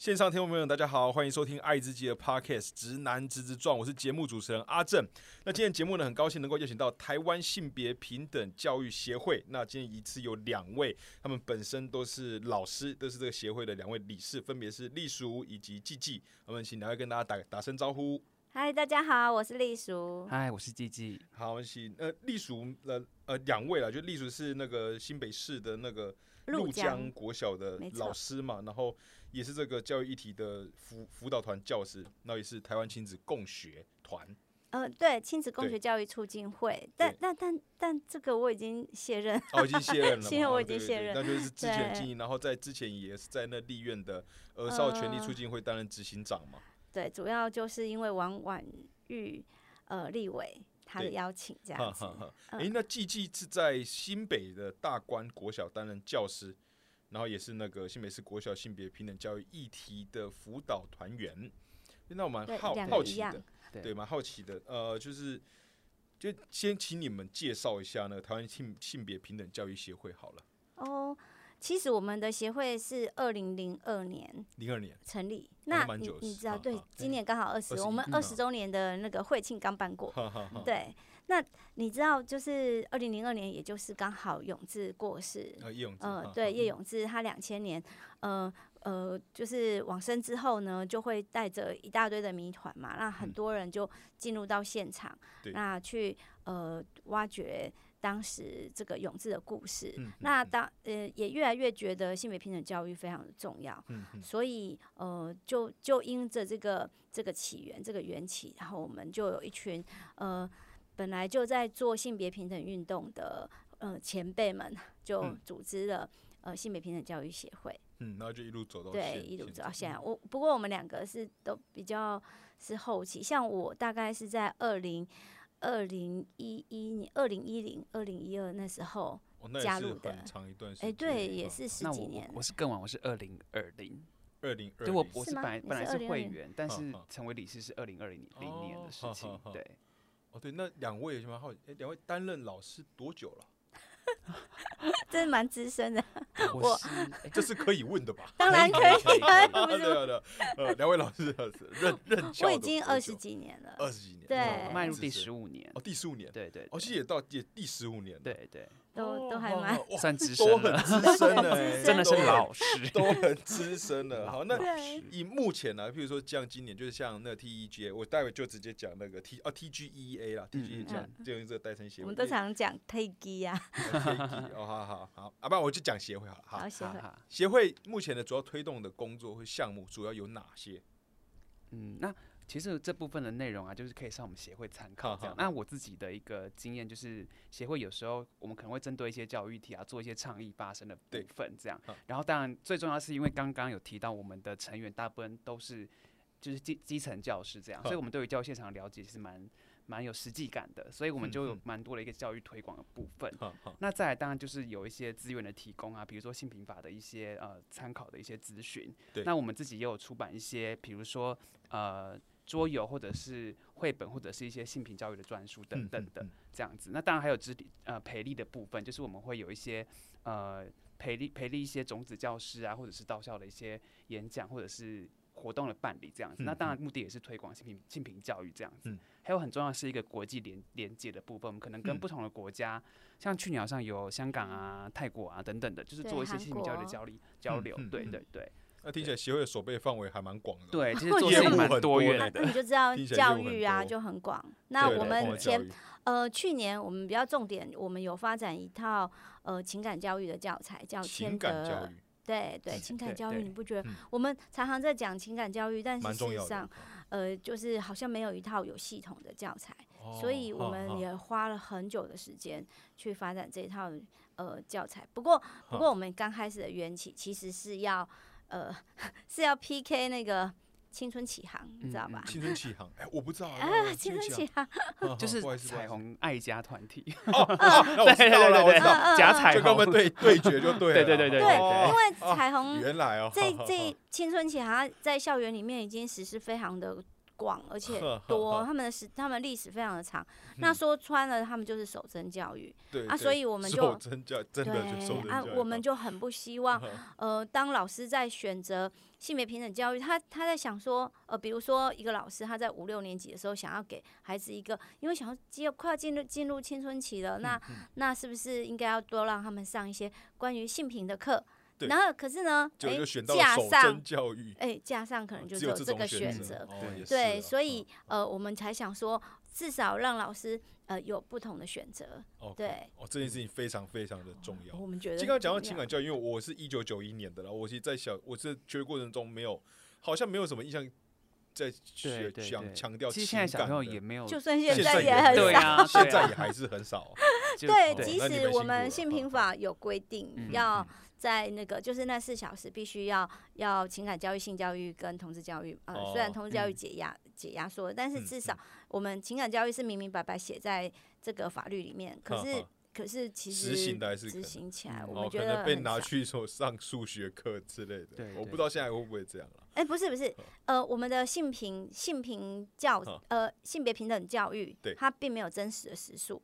线上听众朋友们，大家好，欢迎收听《爱之己的 Podcast》直男直直撞，我是节目主持人阿正。那今天节目呢，很高兴能够邀请到台湾性别平等教育协会。那今天一次有两位，他们本身都是老师，都是这个协会的两位理事，分别是丽淑以及季季。我们请两位跟大家打打声招呼。嗨，大家好，我是丽淑。嗨，我是季季。好，我们请呃丽淑呃呃两位了，就丽淑是那个新北市的那个陆江国小的老师嘛，然后。也是这个教育议题的辅辅导团教师，那也是台湾亲子共学团。呃，对，亲子共学教育促进会，但但但但这个我已经卸任。哦，已经卸任了。现在我已经卸任，那就是之前经营，然后在之前也是在那立院的儿少权利促进会担任执行长嘛。对，主要就是因为王婉玉呃立委他的邀请这样子。哎，那季季是在新北的大关国小担任教师。然后也是那个新北市国小性别平等教育议题的辅导团员，那我蛮好好奇的，对，蛮好奇的。呃，就是就先请你们介绍一下那个台湾性性别平等教育协会好了。哦，其实我们的协会是二零零二年零二年成立，那你你知道，对，今年刚好二十，我们二十周年的那个会庆刚办过，对。那你知道，就是二零零二年，也就是刚好永志过世，呃，对，叶永志他两千年，呃呃，就是往生之后呢，就会带着一大堆的谜团嘛，那很多人就进入到现场，那去呃挖掘当时这个永志的故事。那当呃也越来越觉得性别平等教育非常的重要，所以呃就就因着这个这个起源这个缘起，然后我们就有一群呃。本来就在做性别平等运动的呃前辈们，就组织了呃性别平等教育协会。嗯，然后就一路走到对，一路走到现在。我不过我们两个是都比较是后期，像我大概是在二零二零一一年、二零一零、二零一二那时候加入的。长一段时间。哎，对，也是十几年。我是更晚，我是二零二零。二零二。就我我是本来本来是会员，但是成为理事是二零二零零年的事情。对。哦，对，那两位有什么好？哎，两位担任老师多久了？真的蛮资深的，我这是可以问的吧？当然可以，的。呃，两位老师任任教，我已经二十几年了，二十几年，对，迈入第十五年。哦，第十五年，对对，哦，其实也到也第十五年，对对。都都还蛮算资深，都很资 深的，真的是老师，都很资深的。好，那以目前呢，譬如说像今年，就是像那 TEGA，我待会就直接讲那个 T 哦 T G E A 啦，T G E 讲就用这个代称协会。我们都常讲 T G 啊。哦，好好好，啊，不然我就讲协会好了。好，协会。协会目前的主要推动的工作或项目主要有哪些？嗯，那。其实这部分的内容啊，就是可以上我们协会参考这样。那我自己的一个经验就是，协会有时候我们可能会针对一些教育题啊，做一些倡议发生的部分这样。然后当然最重要是因为刚刚有提到我们的成员大部分都是就是基基层教师这样，所以我们对于教育现场了解是蛮蛮有实际感的，所以我们就有蛮多的一个教育推广的部分。那再来当然就是有一些资源的提供啊，比如说性平法的一些呃参考的一些咨询。那我们自己也有出版一些，比如说呃。桌游或者是绘本或者是一些性平教育的专书等等的这样子，那当然还有肢体呃培力的部分，就是我们会有一些呃培力培力一些种子教师啊，或者是到校的一些演讲或者是活动的办理这样子。那当然目的也是推广性平性平教育这样子。还有很重要是一个国际连连接的部分，我们可能跟不同的国家，像去年好像有香港啊、泰国啊等等的，就是做一些性平教育的交流交流。对对对。那听起来协会的守备范围还蛮广的，对，其实 做业务蛮多元的。那你就知道教育啊就很广。那我们前呃去年我们比较重点，我们有发展一套呃情感教育的教材，叫《千德》。对对，情感教育你不觉得？我们常常在讲情感教育，但是事实上呃就是好像没有一套有系统的教材，所以我们也花了很久的时间去发展这一套呃教材。不过不过我们刚开始的缘起其实是要。呃，是要 PK 那个青春启航，你知道吧？青春启航，哎，我不知道啊。青春启航 就是彩虹爱家团体。哦，我知道了，我知道，假彩就跟我们对对决就对了。对对对对对，因为彩虹原来哦，这这青春启航在校园里面已经实施非常的。广而且多，他们的史他们历史非常的长。那说穿了，他们就是守贞教育。对啊，所以我们就守贞教真的就守啊，我们就很不希望呃，当老师在选择性别平等教育，他他在想说呃，比如说一个老师他在五六年级的时候想要给孩子一个，因为想要接快要进入进入青春期了，那那是不是应该要多让他们上一些关于性平的课？然后，可是呢，哎，架上教育，哎，架上可能就只有这个选择，对，所以呃，我们才想说，至少让老师呃有不同的选择，对，哦，这件事情非常非常的重要。我们觉得，刚刚讲到情感教育，因为我是一九九一年的了，我其实在小，我是学的过程中没有，好像没有什么印象在学强强调，其实现在小朋友也没有，就算现在也很少，现在也还是很少。对，即使我们性平法有规定要。在那个就是那四小时必须要要情感教育、性教育跟同志教育，呃，虽然同志教育解压解压缩，但是至少我们情感教育是明明白白写在这个法律里面。可是可是其实执行的还是执行起来，我们觉得被拿去说上数学课之类的。我不知道现在会不会这样了。哎，不是不是，呃，我们的性平性平教呃性别平等教育，它并没有真实的时数。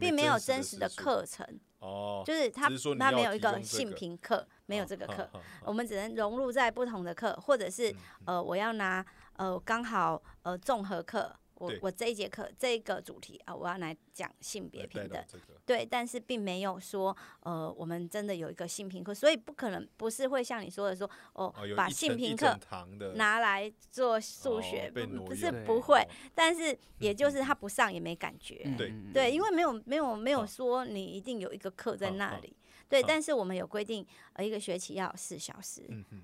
并没有真实的课程哦，就是他他没有一个性平课，没有这个课，我们只能融入在不同的课，或者是呃，我要拿呃刚好呃综合课。我我这一节课这个主题啊，我要来讲性别平等，对，但是并没有说呃，我们真的有一个性平课，所以不可能不是会像你说的说哦，把性平课拿来做数学，不是不会，但是也就是他不上也没感觉，对。对，因为没有没有没有说你一定有一个课在那里。对，但是我们有规定，呃，一个学期要有四小时，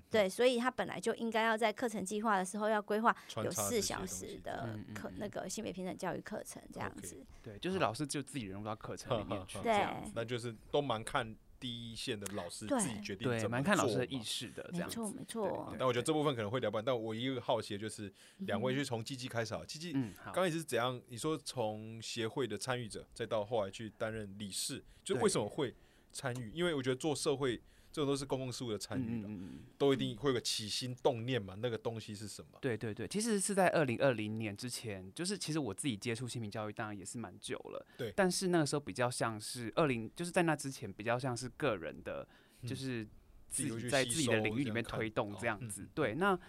对，所以他本来就应该要在课程计划的时候要规划有四小时的课，那个性别平等教育课程这样子。对，就是老师就自己融入到课程 里面去，对，那就是都蛮看第一线的老师自己决定对，蛮看老师的意识的，这样没错没错。但我觉得这部分可能会聊不完，但我一个好奇的就是，两位就从基基开始啊，基基，刚开始是怎样？你说从协会的参与者，再到后来去担任理事，就为什么会？参与，因为我觉得做社会这种都是公共事务的参与的，都一定会有个起心动念嘛。那个东西是什么？对对对，其实是在二零二零年之前，就是其实我自己接触性平教育，当然也是蛮久了。对，但是那个时候比较像是二零，就是在那之前比较像是个人的，就是自己在自己的领域里面推动这样子。对，那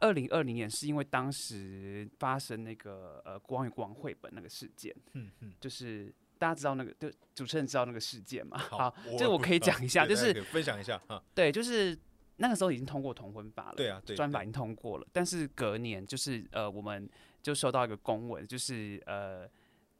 二零二零年是因为当时发生那个呃国王与国王绘本那个事件，嗯嗯，就是。大家知道那个，就主持人知道那个事件嘛？好，这个我可以讲一下，就是分享一下哈。对，就是那个时候已经通过同婚法了，对啊，专法已经通过了，但是隔年就是呃，我们就收到一个公文，就是呃。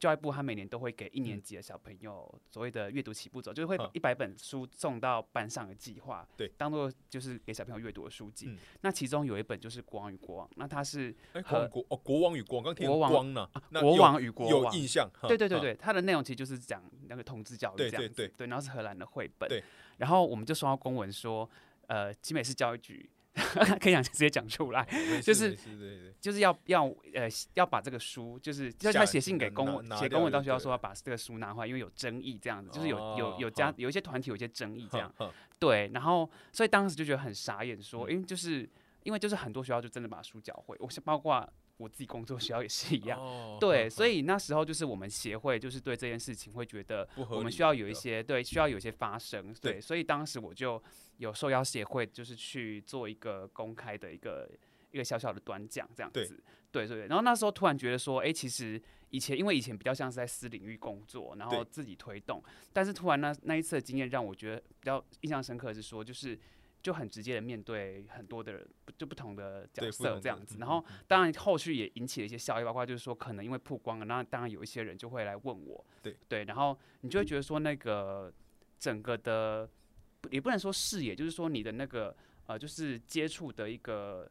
教育部他每年都会给一年级的小朋友所谓的阅读起步走，就是会把一百本书送到班上的计划，对，当做就是给小朋友阅读的书籍。那其中有一本就是《国王与国王》，那它是和国哦，《国王与国王》刚听光呢，国王与国王有印象，对对对对，它的内容其实就是讲那个同志教育这样子，对，然后是荷兰的绘本，对，然后我们就收到公文说，呃，集美市教育局。可以讲直接讲出来，就是就是要要呃要把这个书，就是要他写信给公文，写公文到学校说要把这个书拿回来，因为有争议这样子，就是有有有家有一些团体有一些争议这样，对，然后所以当时就觉得很傻眼，说因为就是因为就是很多学校就真的把书缴回，我包括。我自己工作需要也是一样，对，所以那时候就是我们协会就是对这件事情会觉得我们需要有一些对需要有一些发声，对，所以当时我就有受邀协会就是去做一个公开的一个一个小小的短讲这样子，对对对，然后那时候突然觉得说，哎，其实以前因为以前比较像是在私领域工作，然后自己推动，但是突然那那一次的经验让我觉得比较印象深刻是说就是。就很直接的面对很多的人，就不同的角色这样子，然后当然后续也引起了一些效益，包括就是说可能因为曝光了，那当然有一些人就会来问我，对。对，然后你就会觉得说那个整个的也不能说视野，就是说你的那个呃，就是接触的一个。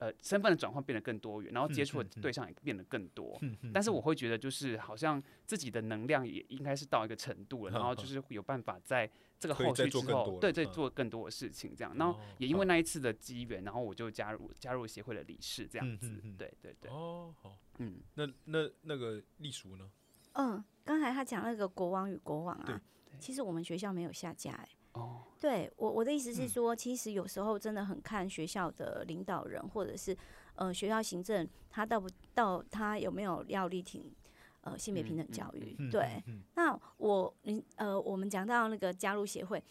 呃，身份的转换变得更多元，然后接触的对象也变得更多。但是我会觉得，就是好像自己的能量也应该是到一个程度了，然后就是有办法在这个后续之后，对对，做更多的事情这样。然后也因为那一次的机缘，然后我就加入加入协会的理事这样子。对对对。哦，好。嗯，那那那个隶属呢？嗯，刚才他讲那个国王与国王啊，其实我们学校没有下架哎。哦。对我我的意思是说，其实有时候真的很看学校的领导人或者是呃学校行政，他到不到他有没有要力挺呃性别平等教育。对，那我你呃我们讲到那个加入协会，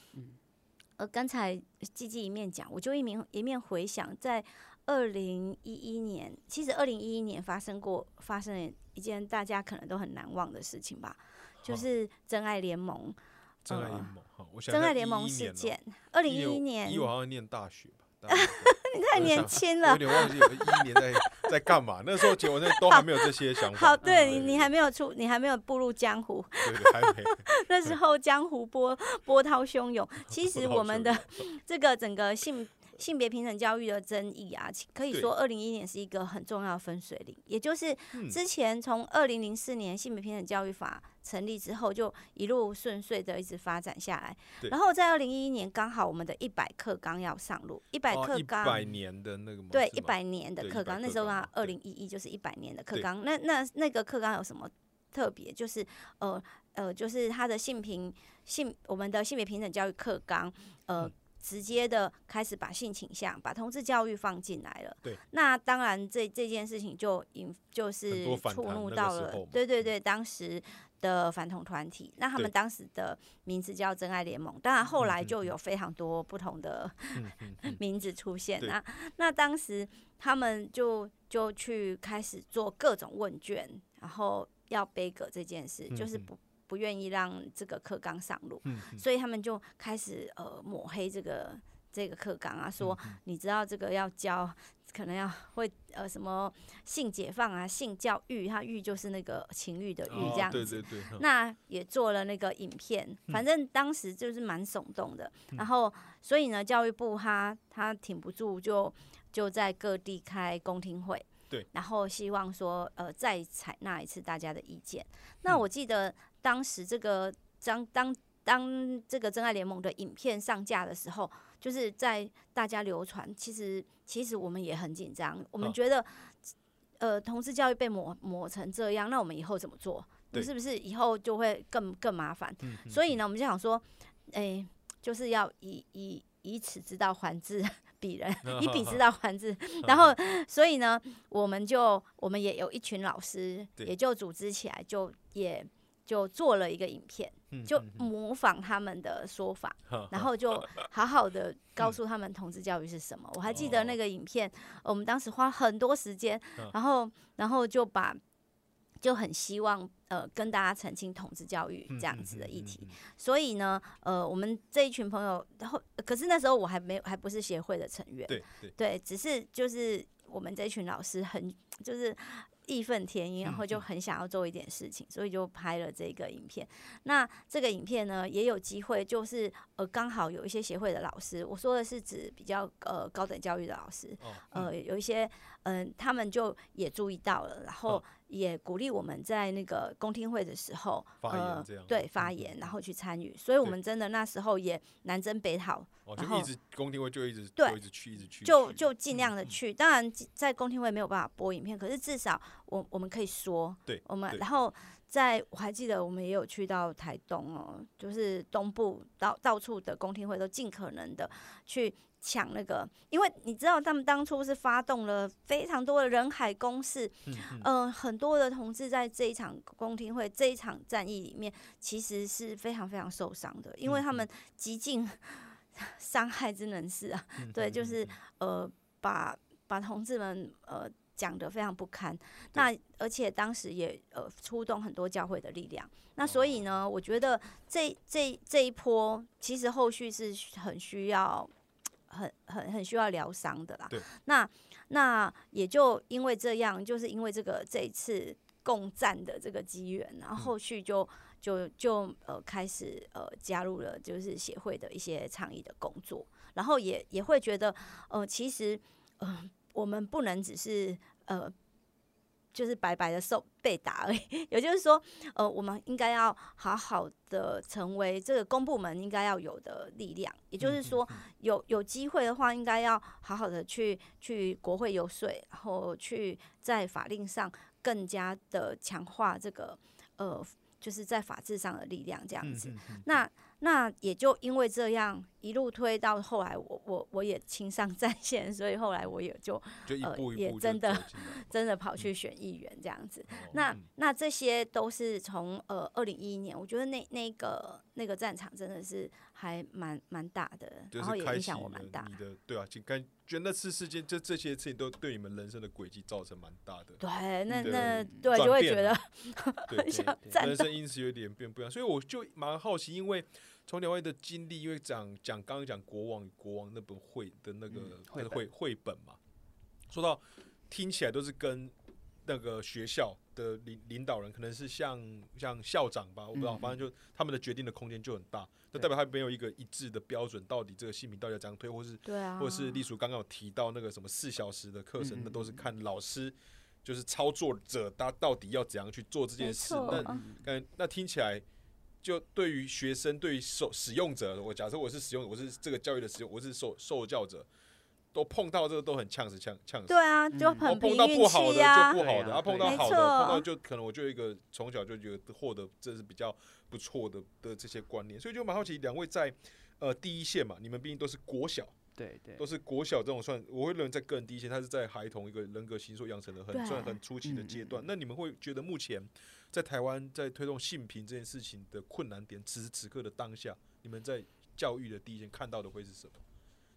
呃刚才季季一面讲，我就一面一面回想，在二零一一年，其实二零一一年发生过发生了一件大家可能都很难忘的事情吧，就是真爱联盟。真爱联盟，我想真爱联盟事件，二零一一年，一我好像念大学吧，你太年轻了，有点忘记有一一年在 在干嘛。那时候结果那都还没有这些想法。好，对你你还没有出，你还没有步入江湖。对对，还没。那时候江湖波波涛汹涌，其实我们的这个整个性。性别平等教育的争议啊，可以说二零一一年是一个很重要的分水岭，也就是之前从二零零四年性别平等教育法成立之后，就一路顺遂的一直发展下来。然后在二零一一年刚好我们的一百课纲要上路，一百课纲，一百年的那个对一百年的课纲，那时候啊二零一一就是一百年的课纲。那那那个课纲有什么特别？就是呃呃，就是它的性平性我们的性别平等教育课纲呃。直接的开始把性倾向、把同志教育放进来了。对，那当然这这件事情就引就是触怒到了，对对对，当时的反同团体。那他们当时的名字叫真爱联盟，当然后来就有非常多不同的 名字出现。那那当时他们就就去开始做各种问卷，然后要背革这件事，就是不。不愿意让这个课纲上路，所以他们就开始呃抹黑这个这个课纲啊，说你知道这个要教，可能要会呃什么性解放啊，性教育，它育就是那个情欲的育这样子。那也做了那个影片，反正当时就是蛮耸动的。然后所以呢，教育部他他挺不住，就就在各地开公听会，对，然后希望说呃再采纳一次大家的意见。那我记得。当时这个张当当这个真爱联盟的影片上架的时候，就是在大家流传。其实其实我们也很紧张，我们觉得，呃，同志教育被抹抹成这样，那我们以后怎么做？是不是以后就会更更麻烦？所以呢，我们就想说，哎，就是要以以以此之道还治 彼人，以彼之道还治。然后，所以呢，我们就我们也有一群老师，也就组织起来，就也。就做了一个影片，就模仿他们的说法，然后就好好的告诉他们同志教育是什么。我还记得那个影片，我们当时花很多时间，然后然后就把就很希望呃跟大家澄清同志教育这样子的议题。所以呢，呃，我们这一群朋友，然后可是那时候我还没有还不是协会的成员，对对，只是就是我们这一群老师很就是。义愤填膺，然后就很想要做一点事情，所以就拍了这个影片。那这个影片呢，也有机会，就是呃，刚好有一些协会的老师，我说的是指比较呃高等教育的老师，呃，有一些嗯，他们就也注意到了，然后。也鼓励我们在那个公听会的时候，呃，对发言，然后去参与。所以，我们真的那时候也南征北讨，然后一直公听会就一直对，一直去，一直去，就就尽量的去。当然，在公听会没有办法播影片，可是至少我我们可以说，对，我们然后在我还记得我们也有去到台东哦，就是东部到到处的公听会都尽可能的去。抢那个，因为你知道他们当初是发动了非常多的人海攻势，嗯，很多的同志在这一场公听会这一场战役里面，其实是非常非常受伤的，因为他们极尽 伤害之能事啊，对，就是呃把把同志们呃讲得非常不堪，那而且当时也呃出动很多教会的力量，那所以呢，我觉得这这这一波其实后续是很需要。很很很需要疗伤的啦。对。那那也就因为这样，就是因为这个这一次共战的这个机缘，然后后续就就就呃开始呃加入了就是协会的一些倡议的工作，然后也也会觉得呃其实呃我们不能只是呃。就是白白的受被打而已，也就是说，呃，我们应该要好好的成为这个公部门应该要有的力量。也就是说，有有机会的话，应该要好好的去去国会游说，然后去在法令上更加的强化这个呃，就是在法治上的力量这样子。那那也就因为这样，一路推到后来，我我我也亲上战线，所以后来我也就就一步一步真的真的跑去选议员这样子。那那这些都是从呃二零一一年，我觉得那那个那个战场真的是还蛮蛮大的，然后也影响我蛮大。你的对啊，就感觉那次事件，就这些事情都对你们人生的轨迹造成蛮大的。对，那那对就会觉得 很想人生因此有点变不一样，所以我就蛮好奇，因为。从两位的经历，因为讲讲刚刚讲国王与国王那本绘的那个绘绘本嘛，说到听起来都是跟那个学校的领领导人，可能是像像校长吧，我不知道，反正就他们的决定的空间就很大，那代表他没有一个一致的标准，到底这个新品到底要怎样推，或是对啊，或者是隶属刚刚有提到那个什么四小时的课程，那都是看老师就是操作者他到底要怎样去做这件事，那嗯那听起来。就对于学生，对于受使用者，我假设我是使用，我是这个教育的使用，我是受受教者，都碰到这个都很呛死呛呛死。对啊，就很碰到不好的就不好的，啊碰到好的碰到就可能我就一个从小就觉得获得这是比较不错的的这些观念，所以就蛮好奇两位在呃第一线嘛，你们毕竟都是国小。对对，都是国小这种算，我会认为在个人第一线，他是在孩童一个人格形塑养成的很算很初期的阶段。那你们会觉得目前在台湾在推动性平这件事情的困难点，此时此刻的当下，你们在教育的第一线看到的会是什么？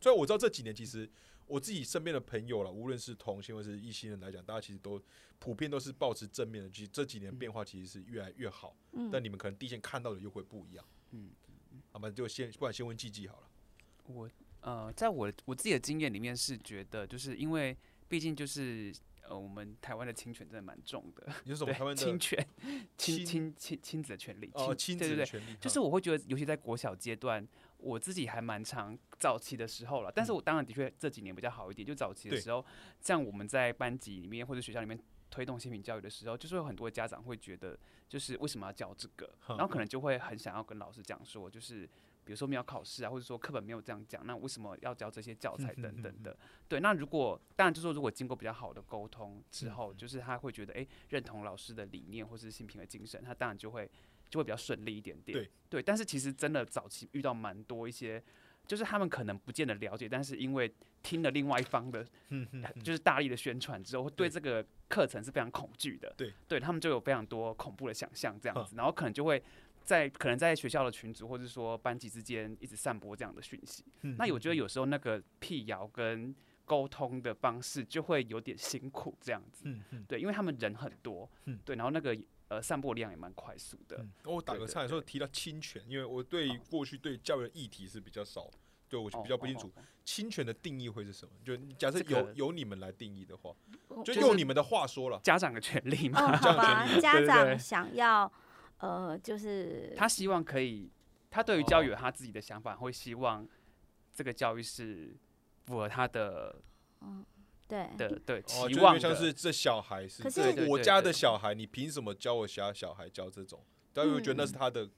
虽然我知道这几年其实我自己身边的朋友了，无论是同性或是异性人来讲，大家其实都普遍都是保持正面的。其实这几年变化其实是越来越好，但你们可能第一线看到的又会不一样。嗯，好吧，就先不然先问季季好了。我。呃，在我我自己的经验里面是觉得，就是因为毕竟就是呃，我们台湾的侵权真的蛮重的。有什么 台湾的侵权？亲亲亲亲子的权利？哦，亲子的权利。就是我会觉得，尤其在国小阶段，我自己还蛮长早期的时候了。但是我当然的确这几年比较好一点。就早期的时候，像我们在班级里面或者学校里面推动性平教育的时候，就是有很多家长会觉得，就是为什么要教这个？然后可能就会很想要跟老师讲说，就是。比如说没有考试啊，或者说课本没有这样讲，那为什么要教这些教材等等的？对，那如果当然就是说，如果经过比较好的沟通之后，就是他会觉得哎，认同老师的理念或是新品的精神，他当然就会就会比较顺利一点点。对对，但是其实真的早期遇到蛮多一些，就是他们可能不见得了解，但是因为听了另外一方的，就是大力的宣传之后，对这个课程是非常恐惧的。对，对他们就有非常多恐怖的想象这样子，然后可能就会。在可能在学校的群组，或者说班级之间，一直散播这样的讯息。那我觉得有时候那个辟谣跟沟通的方式就会有点辛苦，这样子。对，因为他们人很多。对，然后那个呃散播量也蛮快速的。我打个岔，说提到侵权，因为我对过去对教育的议题是比较少，对我比较不清楚侵权的定义会是什么。就假设由由你们来定义的话，就用你们的话说了，家长的权利嘛。好吧，家长想要。呃，就是他希望可以，他对于教育有他自己的想法，会希望这个教育是符合他的，嗯，对。的对期望像是这小孩是，可是我家的小孩，你凭什么教我家小孩教这种？但我觉得那是他的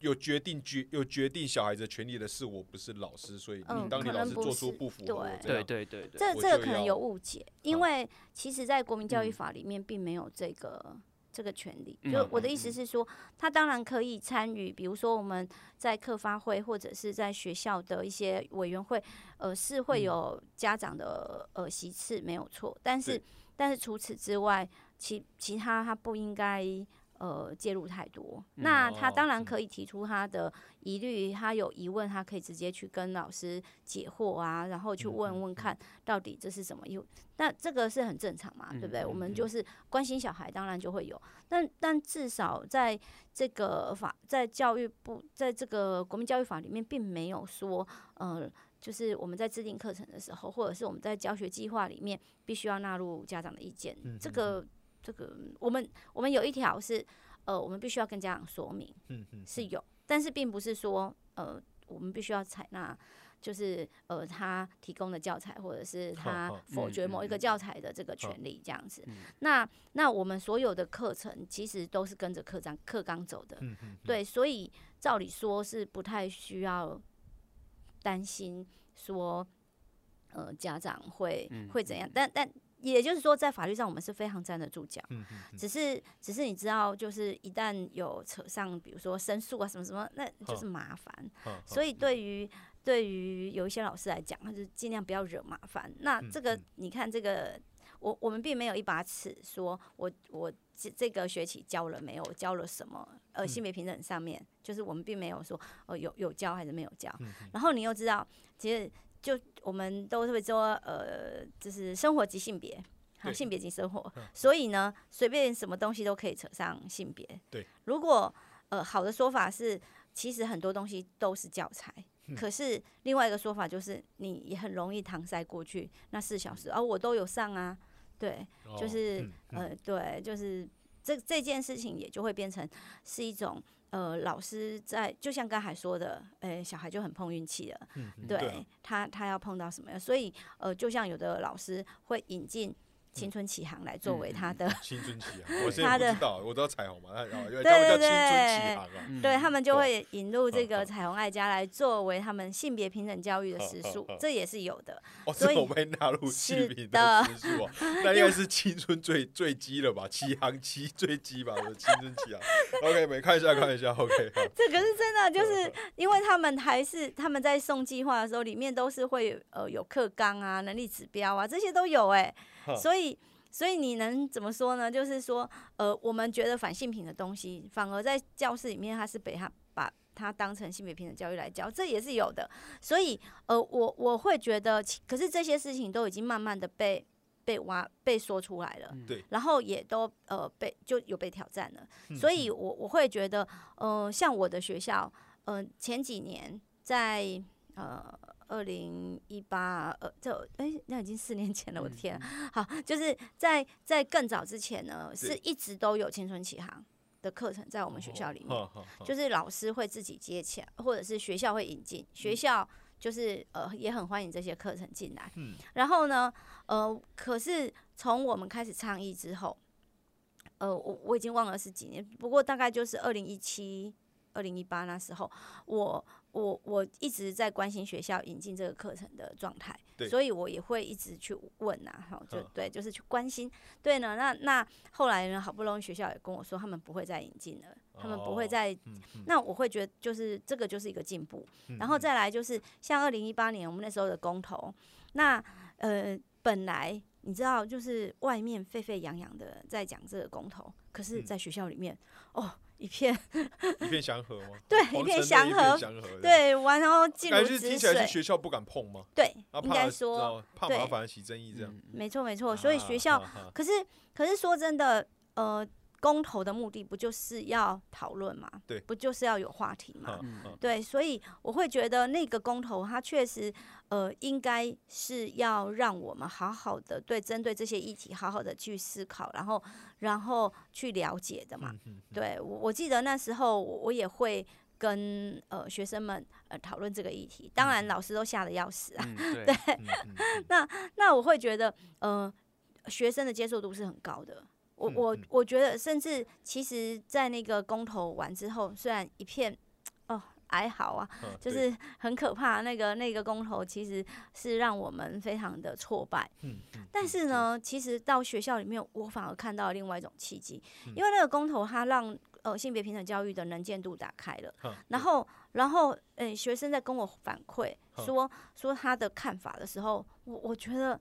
有决定决有决定小孩子权利的是我，不是老师，所以你当你老师做出不符合，对。对对对，这这个可能有误解，因为其实，在国民教育法里面并没有这个。这个权利，就我的意思是说，他当然可以参与，比如说我们在课发会或者是在学校的一些委员会，呃，是会有家长的呃席次，没有错。但是，但是除此之外，其其他他不应该。呃，介入太多，那他当然可以提出他的疑虑，他有疑问，他可以直接去跟老师解惑啊，然后去问问看到底这是什么用。那这个是很正常嘛，对不对？我们就是关心小孩，当然就会有。但但至少在这个法，在教育部，在这个国民教育法里面，并没有说，呃，就是我们在制定课程的时候，或者是我们在教学计划里面，必须要纳入家长的意见。这个。这个我们我们有一条是，呃，我们必须要跟家长说明，是有，但是并不是说，呃，我们必须要采纳，就是呃，他提供的教材或者是他否决某一个教材的这个权利这样子。那那我们所有的课程其实都是跟着课章课纲走的，对，所以照理说是不太需要担心说，呃，家长会会怎样，但但。也就是说，在法律上我们是非常站得住脚。嗯嗯。只是只是你知道，就是一旦有扯上，比如说申诉啊什么什么，那就是麻烦。所以对于对于有一些老师来讲，他就尽量不要惹麻烦。那这个你看这个。我我们并没有一把尺，说我我这这个学期教了没有？教了什么？呃，性别平等上面，就是我们并没有说，呃，有有教还是没有教。然后你又知道，其实就我们都会说，呃，就是生活及性别，好，性别及生活。所以呢，随便什么东西都可以扯上性别。对。如果呃好的说法是，其实很多东西都是教材。可是另外一个说法就是，你也很容易搪塞过去那四小时，而我都有上啊。对，就是呃，对，就是这这件事情也就会变成是一种呃，老师在就像刚才说的，哎，小孩就很碰运气了，对他他要碰到什么样，所以呃，就像有的老师会引进。青春启航来作为他的青春启航，我现在 不知道，我知道彩虹嘛，对对对，对，对他们就会引入这个彩虹爱家来作为他们性别平等教育的时数，这也是有的。所以我被纳入性别的时数，那应该是青春最最基了吧？启航期最基吧？的青春启航。OK，没看一下看一下。OK，这可是真的，就是因为他们还是他们在送计划的时候，里面都是会呃有课纲啊、能力指标啊，这些都有哎。所以，所以你能怎么说呢？就是说，呃，我们觉得反性平的东西，反而在教室里面，它是被他把它当成性别平等教育来教，这也是有的。所以，呃，我我会觉得，可是这些事情都已经慢慢的被被挖被说出来了，对，然后也都呃被就有被挑战了。所以，我我会觉得，呃，像我的学校，呃，前几年在呃。二零一八，呃，这哎，那已经四年前了，我的天！好，就是在在更早之前呢，是一直都有青春启航的课程在我们学校里面，就是老师会自己接起来，或者是学校会引进，学校就是呃也很欢迎这些课程进来。嗯，然后呢，呃，可是从我们开始倡议之后，呃，我我已经忘了是几年，不过大概就是二零一七、二零一八那时候，我。我我一直在关心学校引进这个课程的状态，所以我也会一直去问呐，哈，就对，就是去关心。对呢，那那后来呢，好不容易学校也跟我说，他们不会再引进了，他们不会再。那我会觉得，就是这个就是一个进步。然后再来就是像二零一八年我们那时候的公投，那呃本来你知道，就是外面沸沸扬扬的在讲这个公投，可是在学校里面哦。一片一片祥和吗？对，一片祥和，对，完然后进入止听起来是学校不敢碰吗？对，应该说怕麻烦起争议这样。没错没错，所以学校可是可是说真的，呃。公投的目的不就是要讨论嘛？对，不就是要有话题嘛？对，所以我会觉得那个公投它确实，呃，应该是要让我们好好的对针对这些议题好好的去思考，然后然后去了解的嘛。对，我我记得那时候我也会跟呃学生们呃讨论这个议题，当然老师都吓得要死啊。对，那那我会觉得呃学生的接受度是很高的。我我我觉得，甚至其实，在那个公投完之后，虽然一片哦哀嚎啊，就是 很可怕。那个那个公投其实是让我们非常的挫败。嗯但是呢，其实到学校里面，我反而看到另外一种契机，因为那个公投它让呃性别平等教育的能见度打开了。然后然后，嗯，学生在跟我反馈说说他的看法的时候，我我觉得。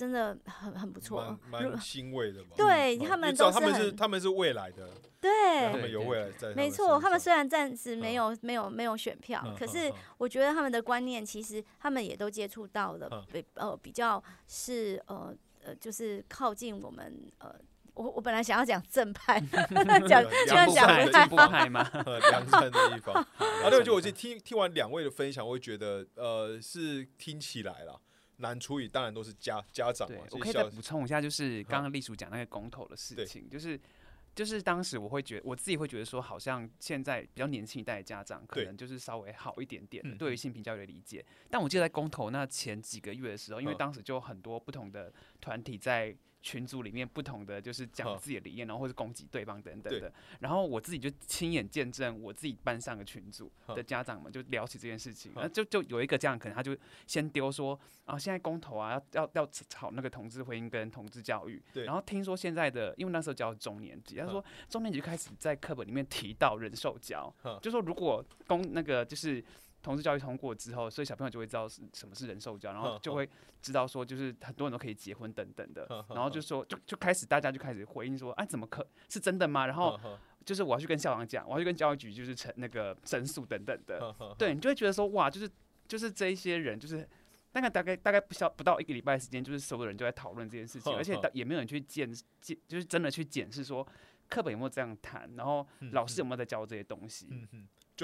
真的很很不错，蛮欣慰的吧？对他们都是他们是他们是未来的，对，他们有未来在。没错，他们虽然暂时没有没有没有选票，可是我觉得他们的观念其实他们也都接触到了，比呃比较是呃呃就是靠近我们呃我我本来想要讲正派，讲讲讲正派吗？良善的地方。啊，对，就我就听听完两位的分享，我会觉得呃是听起来了。难处理当然都是家家长嘛。我可以再补充一下，就是刚刚隶属讲那个公投的事情，就是就是当时我会觉我自己会觉得说，好像现在比较年轻一代的家长可能就是稍微好一点点，对于性平教育的理解。但我记得在公投那前几个月的时候，因为当时就很多不同的团体在群组里面不同的就是讲自己的理念，然后或者攻击对方等等的。然后我自己就亲眼见证我自己班上的群组的家长们就聊起这件事情，那就就有一个家长，可能他就先丢说啊，现在公投啊要要要吵那个同志婚姻跟同志教育。然后听说现在的，因为那时候教中年级，他说中年级就开始在课本里面提到人兽交，就说如果公那个就是。同志教育通过之后，所以小朋友就会知道是什么是人兽交，然后就会知道说，就是很多人都可以结婚等等的，然后就说，就就开始大家就开始回应说，哎，怎么可是真的吗？然后就是我要去跟校长讲，我要去跟教育局就是成那个申诉等等的，对你就会觉得说，哇，就是就是这一些人，就是大概大概大概不消不到一个礼拜时间，就是所有人就在讨论这件事情，而且也没有人去检检，就是真的去检视说课本有没有这样谈，然后老师有没有在教这些东西。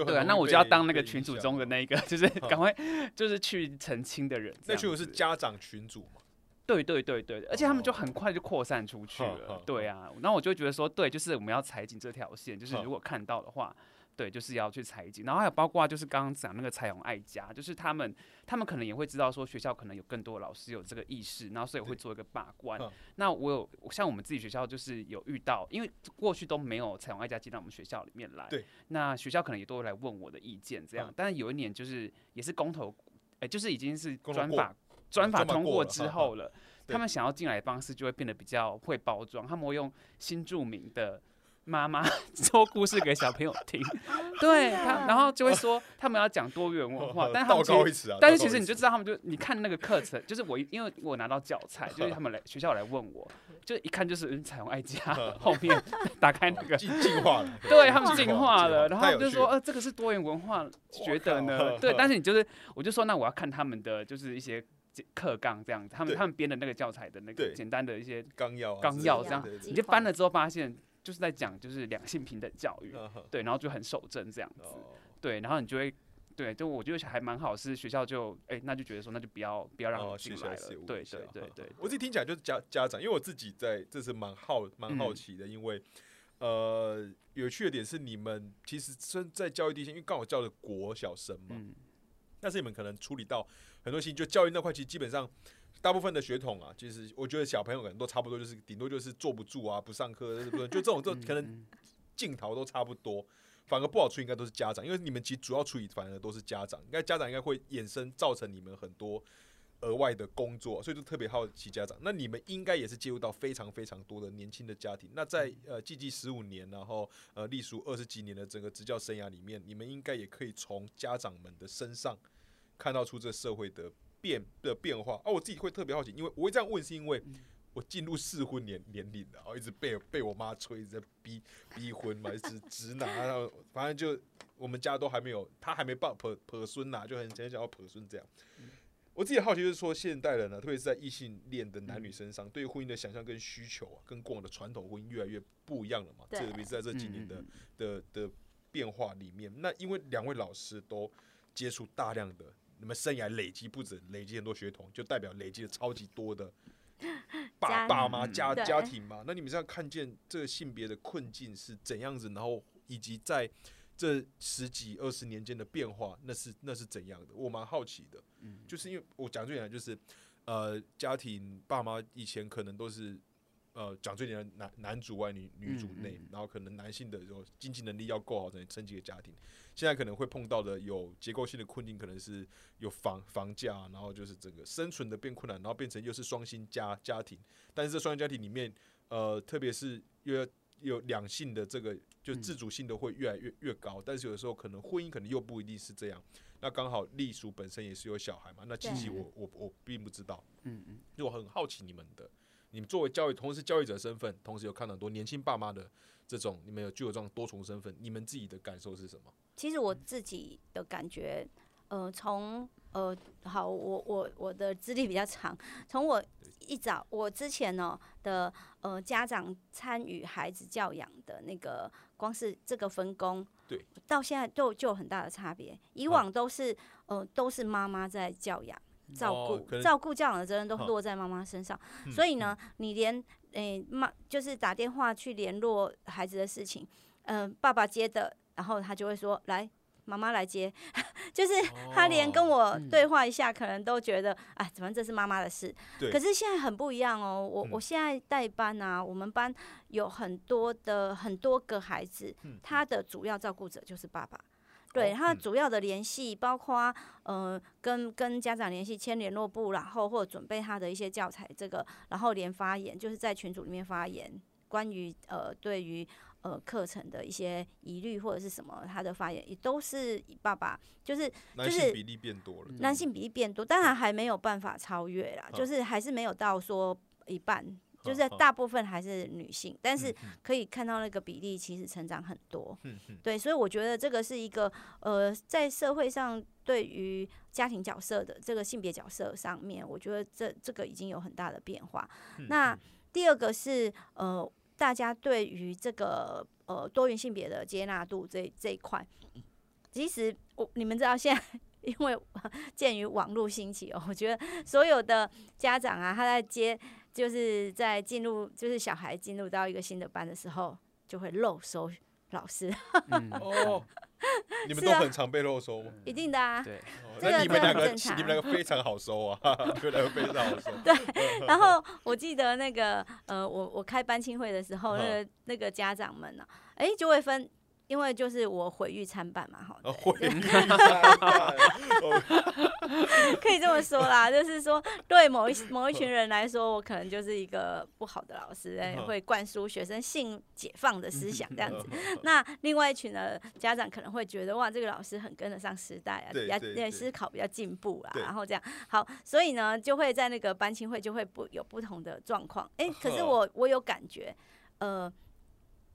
对啊，那我就要当那个群组中的那一个，就是赶快就是去澄清的人。那群组是家长群组嘛？对对对对，而且他们就很快就扩散出去了。对啊，然后我就觉得说，对，就是我们要踩紧这条线，就是如果看到的话。对，就是要去采集，然后还有包括就是刚刚讲那个彩虹爱家，就是他们他们可能也会知道说学校可能有更多老师有这个意识，然后所以会做一个把关。那我有像我们自己学校就是有遇到，因为过去都没有彩虹爱家进到我们学校里面来，对，那学校可能也都会来问我的意见这样。但是有一年就是也是公投，哎，就是已经是专法专法通过之后了，他们想要进来的方式就会变得比较会包装，他们会用新著名的。妈妈 说故事给小朋友听，对他，然后就会说他们要讲多元文化，但是他们其实，但是其实你就知道他们就你看那个课程，就是我因为我拿到教材，就是他们来学校来问我，就一看就是彩虹爱家后面打开那个进进化了，对他们进化了，然后就说呃这个是多元文化，觉得呢？对，但是你就是我就说那我要看他们的就是一些课纲这样子，他们他们编的那个教材的那个简单的一些纲要纲要这样，你就翻了之后发现。就是在讲就是两性平等教育，对，然后就很守正这样子，对，然后你就会，对，就我觉得还蛮好，是学校就，哎，那就觉得说那就不要不要让我进来了，对对对对。我自己听起来就是家家长，因为我自己在这是蛮好蛮好奇的，因为呃有趣的点是你们其实身在教育地线，因为刚好教的国小生嘛，但是你们可能处理到很多事情，就教育那块其实基本上。大部分的血统啊，其实我觉得小朋友可能都差不多，就是顶多就是坐不住啊，不上课，就这种，就可能镜头都差不多。反而不好处理，应该都是家长，因为你们其实主要处理反而都是家长，应该家长应该会衍生造成你们很多额外的工作，所以就特别好奇家长。那你们应该也是介入到非常非常多的年轻的家庭。那在呃，季季十五年，然后呃，隶属二十几年的整个执教生涯里面，你们应该也可以从家长们的身上看到出这社会的。变的变化啊，我自己会特别好奇，因为我会这样问，是因为我进入适婚年年龄了，然后一直被被我妈催着逼逼婚嘛，一直直男，然后反正就我们家都还没有，他还没抱婆婆孙呐，就很很想要婆孙这样。我自己好奇就是说，现代人呢，特别是在异性恋的男女身上，对于婚姻的想象跟需求啊，跟过往的传统婚姻越来越不一样了嘛。特别是在这几年的的的变化里面，那因为两位老师都接触大量的。你们生涯累积不止累积很多血统，就代表累积了超级多的 爸爸妈家家庭嘛？那你们这样看见这个性别的困境是怎样子？然后以及在这十几二十年间的变化，那是那是怎样的？我蛮好奇的。嗯，就是因为我讲最简单，就是呃，家庭爸妈以前可能都是。呃，讲最简单，男男主外女女主内，然后可能男性的这种经济能力要够好才能撑起个家庭。现在可能会碰到的有结构性的困境，可能是有房房价，然后就是整个生存的变困难，然后变成又是双薪家家庭。但是这双薪家庭里面，呃，特别是又要有两性的这个，就自主性的会越来越越高。但是有的时候可能婚姻可能又不一定是这样。那刚好隶属本身也是有小孩嘛，那其实我我我并不知道。嗯嗯，就我很好奇你们的。你们作为教育，同时教育者身份，同时有看到很多年轻爸妈的这种，你们有具有这种多重身份，你们自己的感受是什么？其实我自己的感觉，呃，从呃，好，我我我的资历比较长，从我一早我之前呢的呃家长参与孩子教养的那个，光是这个分工，对，到现在就就有很大的差别。以往都是呃都是妈妈在教养。照顾照顾教养的责任都落在妈妈身上，所以呢，你连诶妈就是打电话去联络孩子的事情，嗯，爸爸接的，然后他就会说来妈妈来接，就是他连跟我对话一下，可能都觉得，哎，反正这是妈妈的事。可是现在很不一样哦，我我现在带班啊，我们班有很多的很多个孩子，他的主要照顾者就是爸爸。对他主要的联系，包括呃跟跟家长联系签联络簿，然后或准备他的一些教材，这个然后连发言，就是在群组里面发言，关于呃对于呃课程的一些疑虑或者是什么，他的发言也都是以爸爸，就是就是比例变多了，男性比例变多，当然还没有办法超越啦，就是还是没有到说一半。就是大部分还是女性，但是可以看到那个比例其实成长很多。对，所以我觉得这个是一个呃，在社会上对于家庭角色的这个性别角色上面，我觉得这这个已经有很大的变化。那第二个是呃，大家对于这个呃多元性别的接纳度这这一块，其实我你们知道现在 因为 鉴于网络兴起哦，我觉得所有的家长啊，他在接。就是在进入，就是小孩进入到一个新的班的时候，就会漏收老师。哦，你们都很常被漏收吗？一定的啊。对，那你们两个，你们两个非常好收啊，你们两个非常好收。对，然后我记得那个，呃，我我开班庆会的时候，那个那个家长们呢，哎，就会分。因为就是我毁誉参半嘛，哈，毁誉可以这么说啦，就是说对某一某一群人来说，我可能就是一个不好的老师，会灌输学生性解放的思想这样子。那另外一群的家长可能会觉得哇，这个老师很跟得上时代啊，比较思考比较进步啦，然后这样好，所以呢就会在那个班亲会就会不有不同的状况。哎，可是我我有感觉，呃。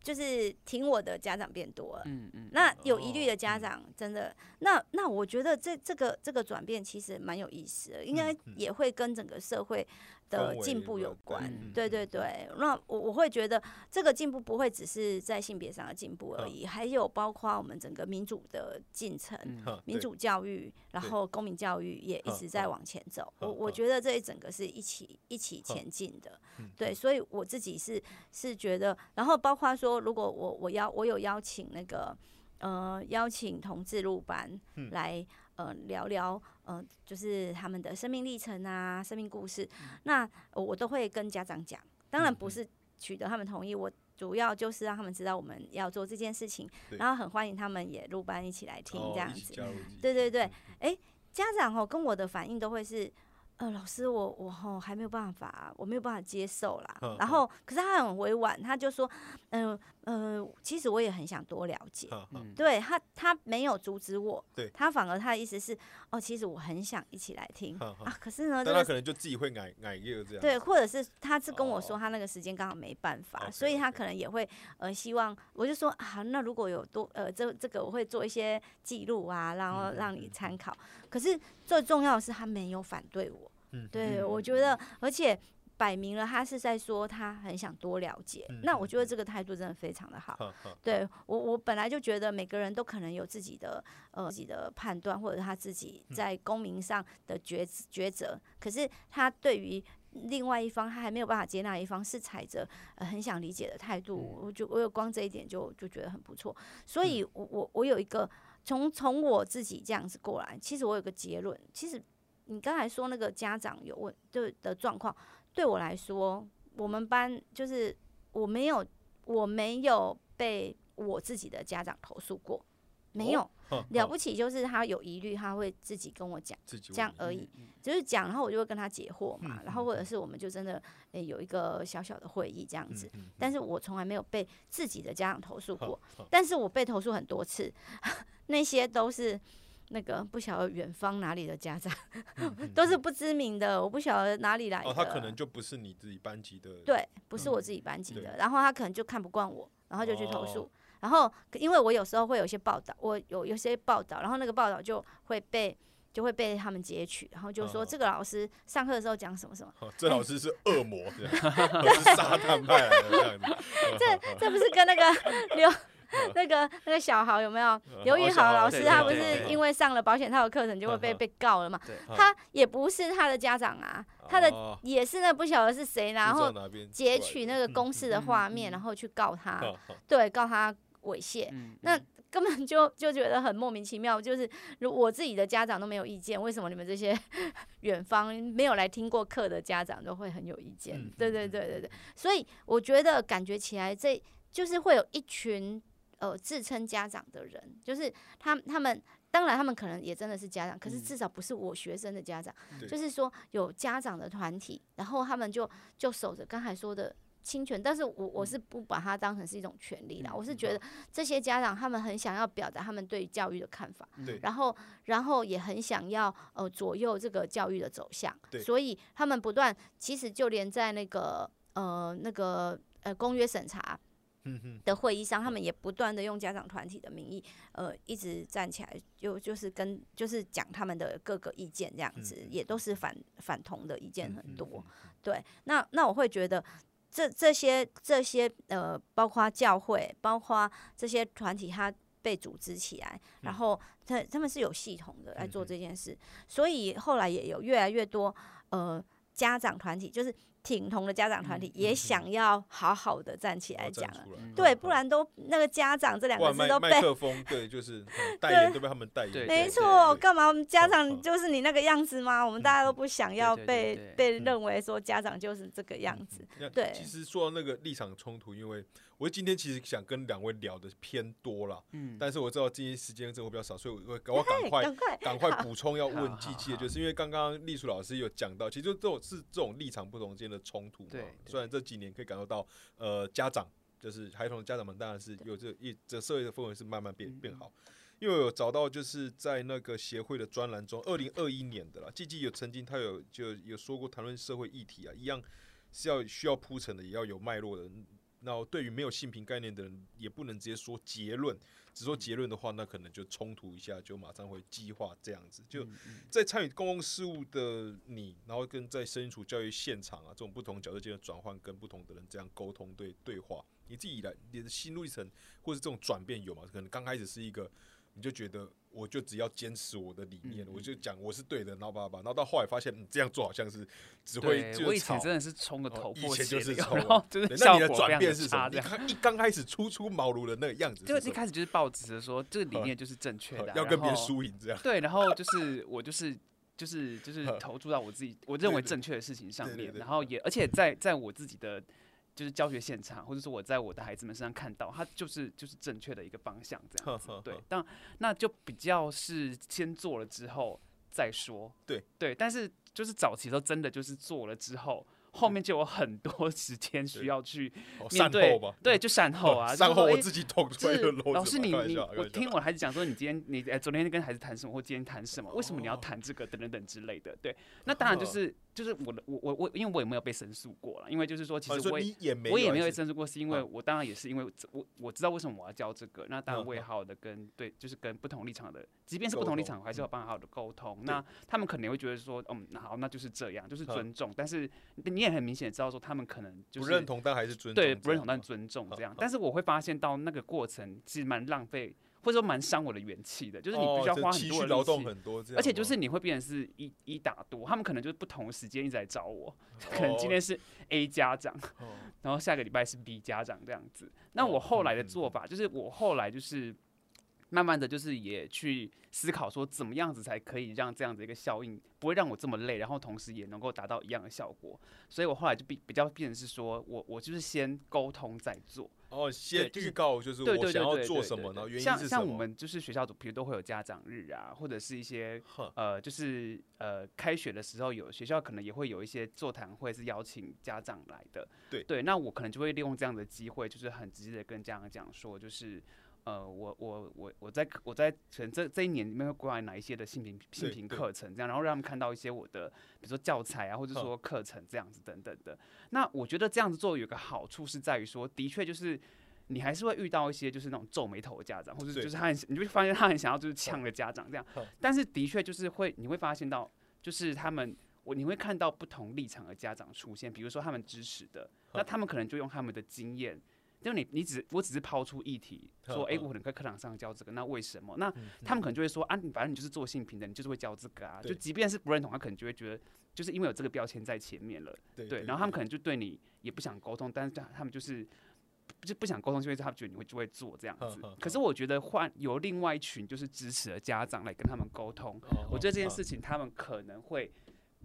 就是听我的家长变多了，嗯嗯，那有疑虑的家长真的，那那我觉得这这个这个转变其实蛮有意思的，应该也会跟整个社会。的进步有关，对对对，那我我会觉得这个进步不会只是在性别上的进步而已，还有包括我们整个民主的进程、民主教育，然后公民教育也一直在往前走。我我觉得这一整个是一起一起前进的，对，所以我自己是是觉得，然后包括说，如果我我邀我有邀请那个呃邀请同志入班来。呃，聊聊呃，就是他们的生命历程啊，生命故事，那我都会跟家长讲。当然不是取得他们同意，我主要就是让他们知道我们要做这件事情，然后很欢迎他们也入班一起来听这样子。对对对，哎，家长哦跟我的反应都会是。呃，老师，我我吼还没有办法，我没有办法接受啦。然后，可是他很委婉，他就说，嗯呃，其实我也很想多了解。对他，他没有阻止我，他反而他的意思是，哦，其实我很想一起来听啊。可是呢，他可能就自己会矮矮一个这样。对，或者是他是跟我说，他那个时间刚好没办法，所以他可能也会呃希望，我就说啊，那如果有多呃这这个我会做一些记录啊，然后让你参考。可是最重要的是，他没有反对我。对，我觉得，而且摆明了他是在说他很想多了解，那我觉得这个态度真的非常的好。对我，我本来就觉得每个人都可能有自己的呃自己的判断，或者他自己在公民上的抉抉择，可是他对于另外一方，他还没有办法接纳一方，是踩着很想理解的态度，我就我有光这一点就就觉得很不错。所以，我我我有一个从从我自己这样子过来，其实我有个结论，其实。你刚才说那个家长有问对的状况，对我来说，我们班就是我没有我没有被我自己的家长投诉过，没有了不起，就是他有疑虑，他会自己跟我讲，这样而已，就是讲，然后我就会跟他解惑嘛，然后或者是我们就真的诶有一个小小的会议这样子，但是我从来没有被自己的家长投诉过，但是我被投诉很多次，那些都是。那个不晓得远方哪里的家长，都是不知名的，我不晓得哪里来的。哦，他可能就不是你自己班级的。对，不是我自己班级的。然后他可能就看不惯我，然后就去投诉。然后因为我有时候会有些报道，我有有些报道，然后那个报道就会被就会被他们截取，然后就说这个老师上课的时候讲什么什么。这老师是恶魔，这样 是撒旦派来的这样子。这这不是跟那个刘？那个那个小豪有没有？刘宇豪老师他不是因为上了保险套的课程就会被被告了嘛？他也不是他的家长啊，他的也是那不晓得是谁，然后截取那个公示的画面，然后去告他，对，告他猥亵。那根本就就觉得很莫名其妙。就是如我自己的家长都没有意见，为什么你们这些 远方没有来听过课的家长都会很有意见？对对对对对。所以我觉得感觉起来，这就是会有一群呃自称家长的人，就是他他们。当然，他们可能也真的是家长，可是至少不是我学生的家长。就是说，有家长的团体，然后他们就就守着刚才说的侵权，但是我我是不把它当成是一种权利啦。我是觉得这些家长他们很想要表达他们对教育的看法，然后然后也很想要呃左右这个教育的走向，所以他们不断，其实就连在那个呃那个呃公约审查。的会议上，他们也不断的用家长团体的名义，呃，一直站起来，就就是跟就是讲他们的各个意见，这样子也都是反反同的意见很多。对，那那我会觉得这这些这些呃，包括教会，包括这些团体，它被组织起来，然后他他们是有系统的来做这件事，所以后来也有越来越多呃家长团体，就是。挺同的家长团体也想要好好的站起来讲，对，不然都那个家长这两个字都被麦克风，对，就是 代言都被他们代言，没错，干嘛？我们家长就是你那个样子吗？我们大家都不想要被被认为说家长就是这个样子。对，其实说到那个立场冲突，因为我今天其实想跟两位聊的偏多了，嗯，但是我知道今天时间真的比较少，所以我 我赶快赶快补充要问季季的，就是因为刚刚丽楚老师有讲到，其实这种是这种立场不同间。的冲突嘛，虽然这几年可以感受到，呃，家长就是孩童的家长们，当然是有这一这社会的氛围是慢慢变变好。因为有找到就是在那个协会的专栏中，二零二一年的啦，季季有曾经他有就有说过谈论社会议题啊，一样是要需要铺陈的，也要有脉络的。那对于没有性平概念的人，也不能直接说结论。只说结论的话，那可能就冲突一下，就马上会激化这样子。就在参与公共事务的你，然后跟在身处教育现场啊，这种不同角色间的转换，跟不同的人这样沟通对对话，你自己来你的心路历程，或是这种转变有吗？可能刚开始是一个。你就觉得我就只要坚持我的理念，我就讲我是对的，然后吧吧，然后到后来发现你这样做好像是只会我以前真的是冲个头破血流，然后就是那你的转变是什么？你一刚开始初出茅庐的那个样子，就一开始就是抱着说这个理 念就是正确的，要跟别人输赢这样。对，然后就是我就是就是就是 投注到我自己我认为正确的事情上面，然后也而且在在我自己的。就是教学现场，或者说我在我的孩子们身上看到，他就是就是正确的一个方向，这样子。对，但那就比较是先做了之后再说。对对，但是就是早期时候真的就是做了之后。后面就有很多 时间需要去面对，对，就善 后啊。善后我自己捅出来的老师，你你我听我孩子讲说，你今天你哎昨天跟孩子谈什么，或今天谈什么？为什么你要谈这个？等等等之类的。对，那当然就是就是我的我我我，因为我也没有被申诉过了。因为就是说，其实我也我也没有被申诉过，是因为我当然也是因为我我知道为什么我要教这个。那当然我也好好的跟对，就是跟不同立场的，即便是不同立场，还是要帮好好的沟通。那他们可能会觉得说，嗯，好，那就是这样，就是尊重。但是你也很明显知道说。他们可能就是不认同，但还是尊重。对，不认同但尊重这样。但是我会发现到那个过程其实蛮浪费，或者说蛮伤我的元气的。就是你必须要花很多劳动很多，而且就是你会变成是一一打多。他们可能就是不同时间一直来找我，可能今天是 A 家长，然后下个礼拜是 B 家长这样子。那我后来的做法就是，我后来就是。慢慢的就是也去思考说怎么样子才可以让这样子一个效应不会让我这么累，然后同时也能够达到一样的效果。所以我后来就比比较变成是说我我就是先沟通再做。哦，先预告就是我想要做什么呢？原因像像我们就是学校组，比如都会有家长日啊，或者是一些呃就是呃开学的时候有学校可能也会有一些座谈会是邀请家长来的。对对，那我可能就会利用这样的机会，就是很直接的跟家长讲说，就是。呃，我我我我在我在可能这这一年里面会规划哪一些的性平性平课程，这样，然后让他们看到一些我的，比如说教材啊，或者说课程这样子等等的。那我觉得这样子做有个好处是在于说，的确就是你还是会遇到一些就是那种皱眉头的家长，或者就是他很你就发现他很想要就是呛的家长这样。但是的确就是会你会发现到就是他们我你会看到不同立场的家长出现，比如说他们支持的，那他们可能就用他们的经验。就你，你只我只是抛出议题，说，哎，我可能在课堂上教这个，那为什么？那他们可能就会说，啊，你反正你就是做性平的，你就是会教这个啊。就即便是不认同，他可能就会觉得，就是因为有这个标签在前面了，对。然后他们可能就对你也不想沟通，但是他们就是就不想沟通，就会他觉得你会就会做这样子。可是我觉得换由另外一群就是支持的家长来跟他们沟通，我觉得这件事情他们可能会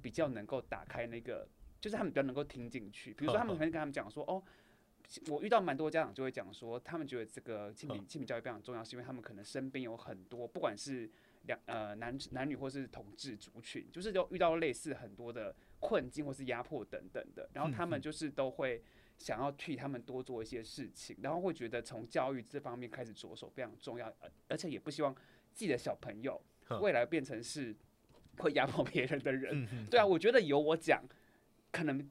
比较能够打开那个，就是他们比较能够听进去。比如说他们可能跟他们讲说，哦，我遇到蛮多家长就会讲说，他们觉得这个亲民亲民教育非常重要，是因为他们可能身边有很多不管是两呃男男女或是同志族群，就是都遇到类似很多的困境或是压迫等等的，然后他们就是都会。想要替他们多做一些事情，然后会觉得从教育这方面开始着手非常重要，而且也不希望自己的小朋友未来变成是会压迫别人的人。对啊，我觉得由我讲，可能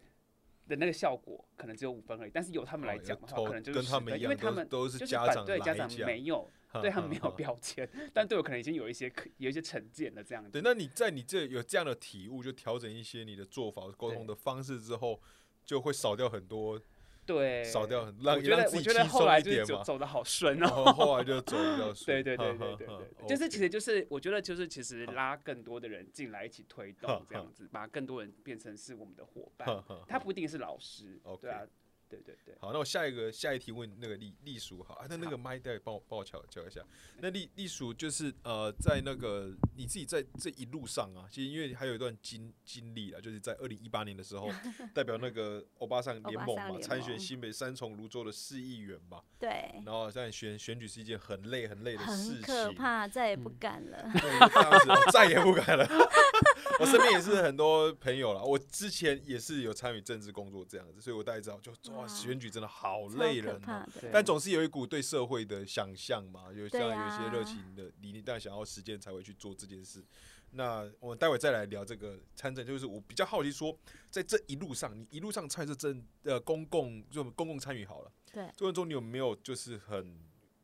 的那个效果可能只有五分而已，但是由他们来讲的话，可能就是十分，因为他们都是家长对家长没有 对他们没有标签，但对我可能已经有一些有一些成见了这样子。对，那你在你这有这样的体悟，就调整一些你的做法、沟通的方式之后，就会少掉很多。对，少掉很，让让自己轻松一点嘛。走的好顺哦，后来就走比较 顺。对对对对对对，就是其实就是我觉得就是其实拉更多的人进来一起推动这样子，把更多人变成是我们的伙伴。他不一定是老师，对啊。对对对，好，那我下一个下一题问那个栗栗叔，好，那那个麦带帮我帮我敲敲一下。那栗栗叔就是呃，在那个你自己在这一路上啊，其实因为还有一段经经历啊，就是在二零一八年的时候，代表那个欧巴桑联盟嘛，参选新北三重泸州的市议员嘛。对。然后在选选举是一件很累很累的事情，可怕，再也不敢了。对，再也不敢了。我身边也是很多朋友了，我之前也是有参与政治工作这样子，所以我大概知道，就哇，选举真的好累人哦。但总是有一股对社会的想象嘛，有像有一些热情的理念，但想要实践才会去做这件事。那我们待会再来聊这个参政，就是我比较好奇说，在这一路上，你一路上参政政呃公共就公共参与好了，对，过程中你有没有就是很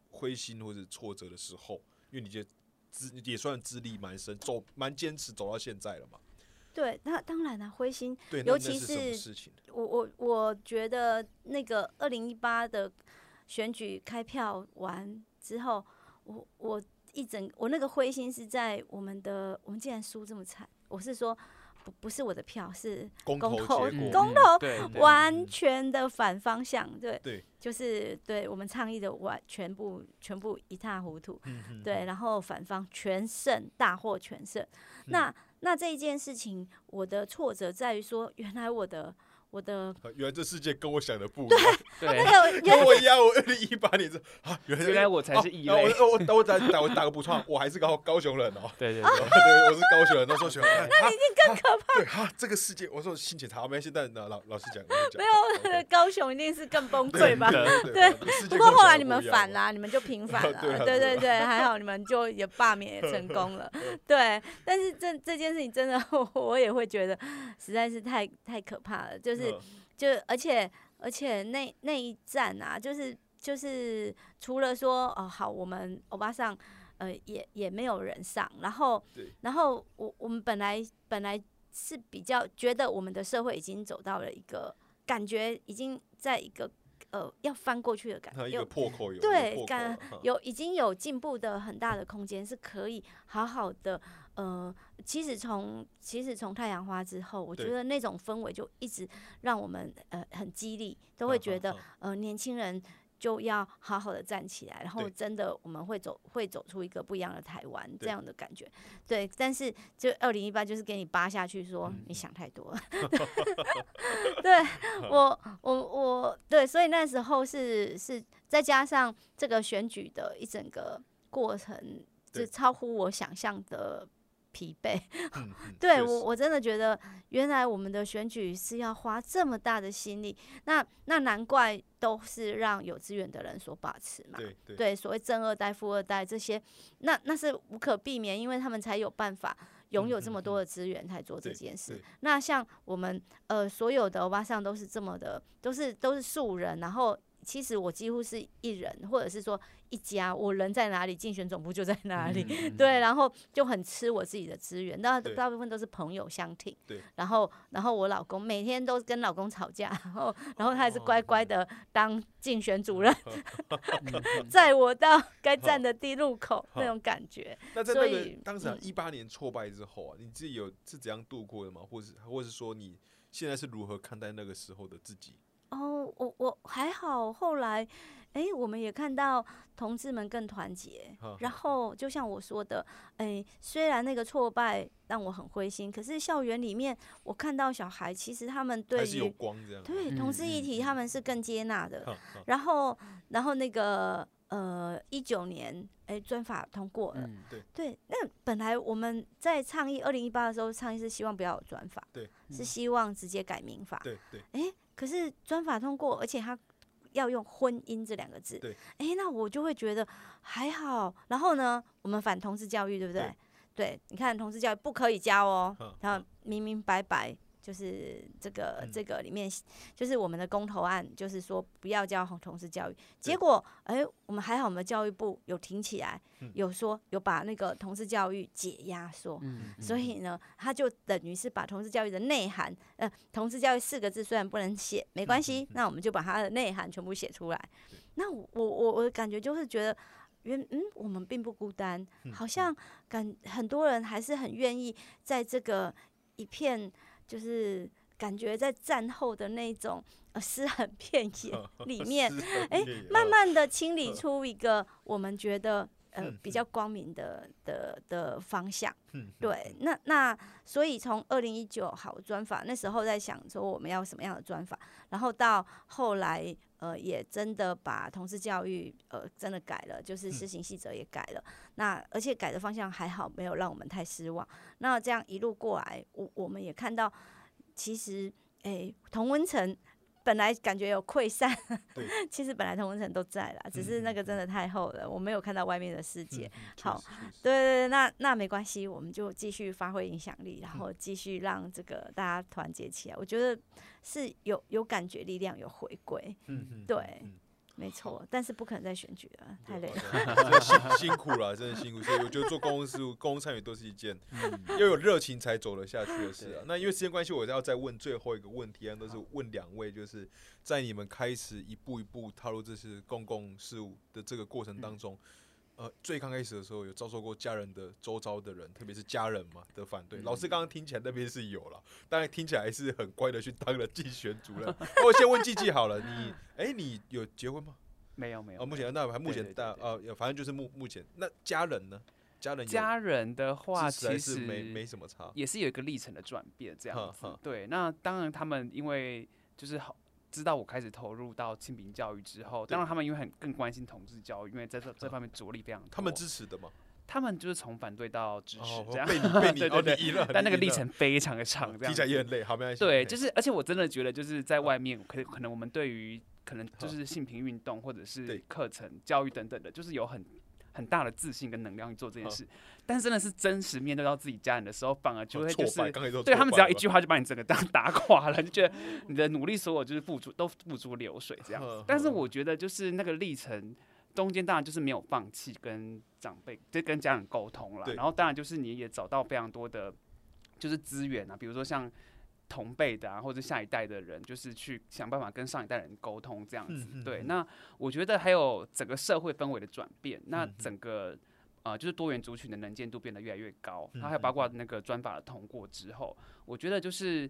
灰心或者挫折的时候？因为你觉得。资也算资历蛮深，走蛮坚持走到现在了嘛。对，那当然了，灰心。对，尤其是我我我觉得那个二零一八的选举开票完之后，我我一整我那个灰心是在我们的我们竟然输这么惨，我是说。不不是我的票，是公投，公投完全的反方向，对，就是对我们倡议的完全部全部一塌糊涂，对，然后反方全胜，大获全胜。那那这一件事情，我的挫折在于说，原来我的。我的原来这世界跟我想的不一样，对，跟我一样。我二零一八年这啊，原来原来我才是异类。我我我打打我打个补充，我还是高高雄人哦。对对对，对，我是高雄人。都说喜欢，那一定更可怕。对哈，这个世界，我说心情差，我们现在老老老实讲，没有高雄一定是更崩溃吧？对。不过后来你们反啦，你们就平反了。对对对，还好你们就也罢免也成功了。对，但是这这件事情真的，我也会觉得实在是太太可怕了，就是。就而且而且那那一站啊，就是就是除了说哦好，我们欧巴上呃也也没有人上，然后然后我我们本来本来是比较觉得我们的社会已经走到了一个感觉，已经在一个。呃，要翻过去的感觉，有破口，有对，感有已经有进步的很大的空间，是可以好好的。呃，其实从其实从太阳花之后，我觉得那种氛围就一直让我们呃很激励，都会觉得呃年轻人。就要好好的站起来，然后真的我们会走会走出一个不一样的台湾这样的感觉，对。但是就二零一八就是给你扒下去，说你想太多了。对我我我对，所以那时候是是再加上这个选举的一整个过程，就超乎我想象的。疲惫，对我我真的觉得，原来我们的选举是要花这么大的心力，那那难怪都是让有资源的人所把持嘛。对对，所谓正二代、富二代这些，那那是无可避免，因为他们才有办法拥有这么多的资源来做这件事。那像我们呃所有的欧巴桑都是这么的，都是都是素人，然后。其实我几乎是一人，或者是说一家，我人在哪里，竞选总部就在哪里。对，然后就很吃我自己的资源，那大部分都是朋友相挺。对，然后然后我老公每天都跟老公吵架，然后然后他还是乖乖的当竞选主任，载我到该站的地路口那种感觉。那在那个当时一八年挫败之后啊，你自己有是怎样度过的吗？或是或是说你现在是如何看待那个时候的自己？哦，我我还好，后来。哎，我们也看到同志们更团结。然后，就像我说的，哎，虽然那个挫败让我很灰心，可是校园里面，我看到小孩其实他们对于对同志议题，他们是更接纳的。然后，然后那个呃，一九年，哎，专法通过了。对对，那本来我们在倡议二零一八的时候，倡议是希望不要有专法，对，是希望直接改民法。对对。哎，可是专法通过，而且他。要用婚姻这两个字，对，哎，那我就会觉得还好。然后呢，我们反同志教育，对不对？对，你看同志教育不可以教哦，然后明明白白。就是这个这个里面，就是我们的公投案，就是说不要教同事教育。结果，哎，我们还好，我们教育部有挺起来，有说有把那个同事教育解压缩。所以呢，他就等于是把同事教育的内涵，呃，同事教育四个字虽然不能写，没关系，那我们就把它的内涵全部写出来。那我我我的感觉就是觉得，原嗯，我们并不孤单，好像感很多人还是很愿意在这个一片。就是感觉在战后的那种呃尸横遍野 里面，哎，慢慢的清理出一个我们觉得呃比较光明的的的方向。对，那那所以从二零一九好专法那时候在想说我们要什么样的专法，然后到后来呃也真的把同事教育呃真的改了，就是施行细则也改了。那而且改的方向还好，没有让我们太失望。那这样一路过来，我我们也看到，其实诶，同温层本来感觉有溃散，其实本来同温层都在啦，只是那个真的太厚了，我没有看到外面的世界。好，对对对，那那没关系，我们就继续发挥影响力，然后继续让这个大家团结起来。我觉得是有有感觉，力量有回归。嗯嗯，对。没错，但是不可能再选举了，太累了，辛辛苦了，真的辛苦。所以我觉得做公共事务、公共参与都是一件要有热情才走得下去的事啊。那因为时间关系，我要再问最后一个问题啊，都是问两位，就是在你们开始一步一步踏入这些公共事务的这个过程当中。呃，最刚开始的时候有遭受过家人的周遭的人，特别是家人嘛的反对。老师刚刚听起来那边是有了，当然听起来是很乖的去当了竞选主任。我先问季季好了，你 哎，你有结婚吗？没有没有。哦，目前那还目前大呃，反正就是目目前那家人呢？家人家人的话其实没没什么差，也是有一个历程的转变这样子。对，那当然他们因为就是好。知道我开始投入到清平教育之后，当然他们因为很更关心同志教育，因为在这这方面着力非常多。他们支持的吗？他们就是从反对到支持这样。被你被 你对对，但那个历程非常的长，这样。听起来也很累，好没关系。对，就是而且我真的觉得就是在外面，可可能我们对于可能就是性平运动或者是课程教育等等的，就是有很。很大的自信跟能量去做这件事，但是真的是真实面对到自己家人的时候，反而就会就是对他们只要一句话就把你整个当 打垮了，就觉得你的努力所有就是付出都付诸流水这样。但是我觉得就是那个历程中间，当然就是没有放弃跟长辈就跟家人沟通了，然后当然就是你也找到非常多的，就是资源啊，比如说像。同辈的啊，或者下一代的人，就是去想办法跟上一代人沟通这样子。对，那我觉得还有整个社会氛围的转变，那整个呃，就是多元族群的能见度变得越来越高。它还有包括那个专法的通过之后，我觉得就是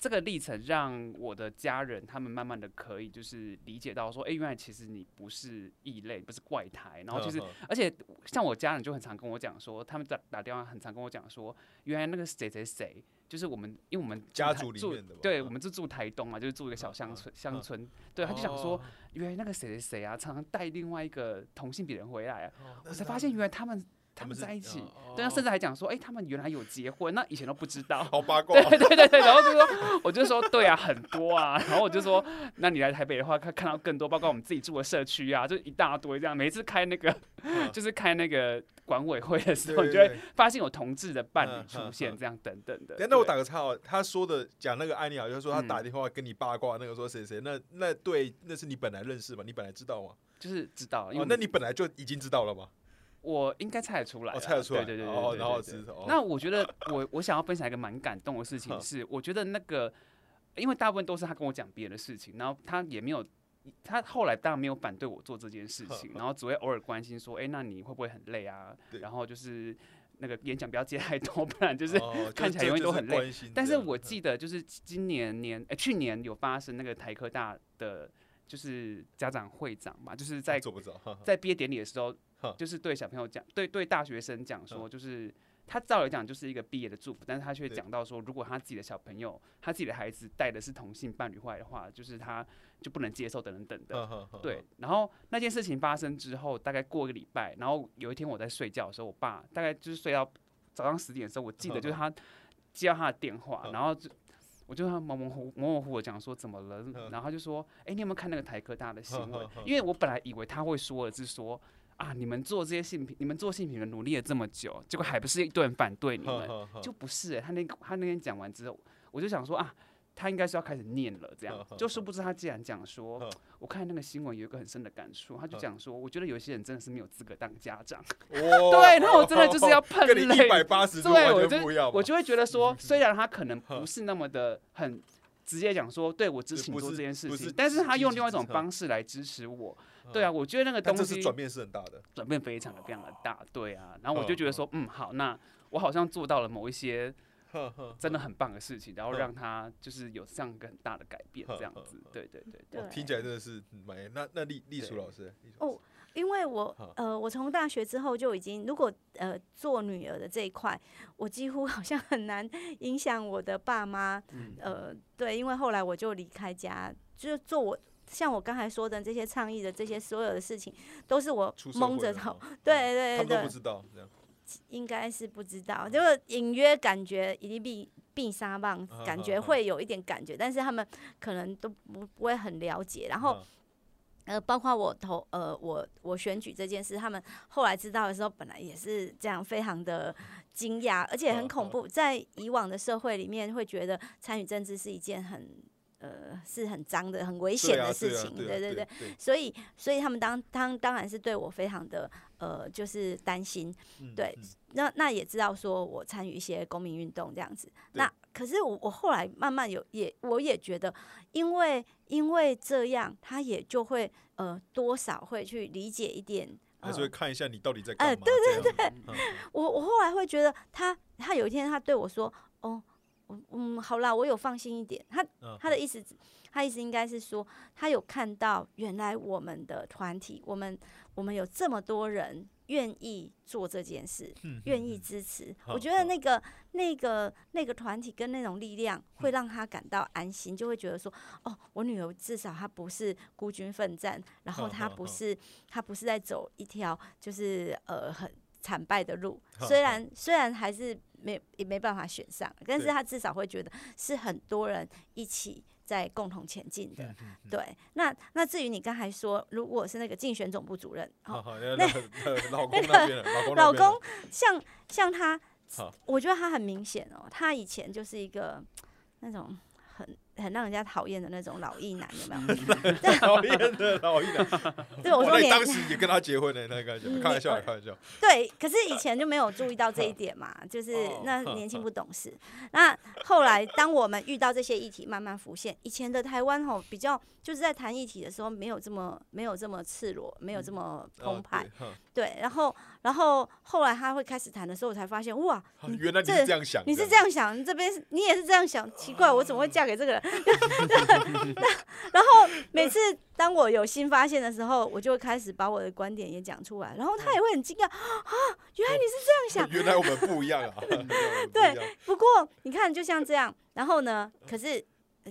这个历程让我的家人他们慢慢的可以就是理解到说，哎，原来其实你不是异类，不是怪胎。然后就是，而且像我家人就很常跟我讲说，他们打打电话很常跟我讲说，原来那个谁谁谁。就是我们，因为我们家族里面的，对，我们就住台东嘛，就是住一个小乡村，乡村，对，他就想说，原来那个谁谁谁啊，常常带另外一个同性别人回来啊，我才发现原来他们。他们在一起，对，甚至还讲说，哎，他们原来有结婚，那以前都不知道，好八卦，对对对对，然后就说，我就说，对啊，很多啊，然后我就说，那你来台北的话，看看到更多，包括我们自己住的社区啊，就一大堆这样，每一次开那个，就是开那个管委会的时候，你就会发现有同志的伴侣出现，这样等等的。那我打个岔哦，他说的讲那个案例啊，就是说他打电话跟你八卦，那个说谁谁，那那对，那是你本来认识吗？你本来知道吗？就是知道，哦，那你本来就已经知道了吗？我应该猜得出来，猜得出来，对对对对然后那我觉得我我想要分享一个蛮感动的事情是，我觉得那个，因为大部分都是他跟我讲别的事情，然后他也没有，他后来当然没有反对我做这件事情，然后只会偶尔关心说，哎，那你会不会很累啊？然后就是那个演讲不要接太多，不然就是 看起来永远都很累。但是我记得就是今年年哎去年有发生那个台科大的就是家长会长嘛，就是在在毕业典礼的时候，就是对小朋友讲，对对大学生讲说，就是他照理讲就是一个毕业的祝福，但是他却讲到说，如果他自己的小朋友，他自己的孩子带的是同性伴侣坏的话，就是他就不能接受等等等的。对，然后那件事情发生之后，大概过一个礼拜，然后有一天我在睡觉的时候，我爸大概就是睡到。早上十点的时候，我记得就是他接到他的电话，然后就我就模模糊模模糊糊讲说怎么了，然后他就说：“哎，你有没有看那个台科大的新闻？”因为我本来以为他会说的是说啊，你们做这些性品，你们做性品的努力了这么久，结果还不是一堆人反对你们，就不是。他那他那天讲完之后，我就想说啊。他应该是要开始念了，这样就殊不知他既然讲说，我看那个新闻有一个很深的感触，他就讲说，我觉得有些人真的是没有资格当家长。对，那我真的就是要 喷泪。一百八十度我就我就会觉得说，虽然他可能不是那么的很直接讲说，对我支持你做这件事情，但是他用另外一种方式来支持我。对啊，我觉得那个东西转变是很大的，转变非常的非常的大。对啊，然后我就觉得说，嗯，好，那我好像做到了某一些。真的很棒的事情，然后让他就是有这样一个很大的改变，这样子，对对对对。听起来真的是蛮……那那丽丽楚老师哦，因为我呃，我从大学之后就已经，如果呃做女儿的这一块，我几乎好像很难影响我的爸妈，呃，对，因为后来我就离开家，就是做我像我刚才说的这些倡议的这些所有的事情，都是我蒙着头，对对对，他们都不知道这样。应该是不知道，就是隐约感觉一定必必杀棒，感觉会有一点感觉，但是他们可能都不不会很了解。然后，呃，包括我投呃我我选举这件事，他们后来知道的时候，本来也是这样，非常的惊讶，而且很恐怖。在以往的社会里面，会觉得参与政治是一件很。呃，是很脏的、很危险的事情，对对对，所以所以他们当当当然是对我非常的呃，就是担心，对，那那也知道说我参与一些公民运动这样子，那可是我我后来慢慢有也我也觉得，因为因为这样，他也就会呃多少会去理解一点，还是会看一下你到底在干嘛？对对对，我我后来会觉得他他有一天他对我说，哦。嗯，好啦，我有放心一点。他他的意思，他意思应该是说，他有看到原来我们的团体，我们我们有这么多人愿意做这件事，愿意支持。我觉得那个那个那个团体跟那种力量，会让他感到安心，就会觉得说，哦，我女儿至少她不是孤军奋战，然后她不是她不是在走一条就是呃很惨败的路。虽然虽然还是。没也没办法选上，但是他至少会觉得是很多人一起在共同前进的。对，那那至于你刚才说，如果是那个竞选总部主任，那老公那边，老公像像他，我觉得他很明显哦，他以前就是一个那种很。让人家讨厌的那种老一男，有没有？讨厌的老一男。对，我说你当时也跟他结婚的，那个开玩笑，开玩笑。对，可是以前就没有注意到这一点嘛，就是那年轻不懂事。那后来，当我们遇到这些议题慢慢浮现，以前的台湾吼比较就是在谈议题的时候没有这么没有这么赤裸，没有这么澎湃。对，然后然后后来他会开始谈的时候，我才发现哇，原来你是这样想，你是这样想，你这边你也是这样想，奇怪，我怎么会嫁给这个人？然后每次当我有新发现的时候，我就会开始把我的观点也讲出来，然后他也会很惊讶啊，原来你是这样想，原来我们不一样啊。对，不过你看，就像这样，然后呢，可是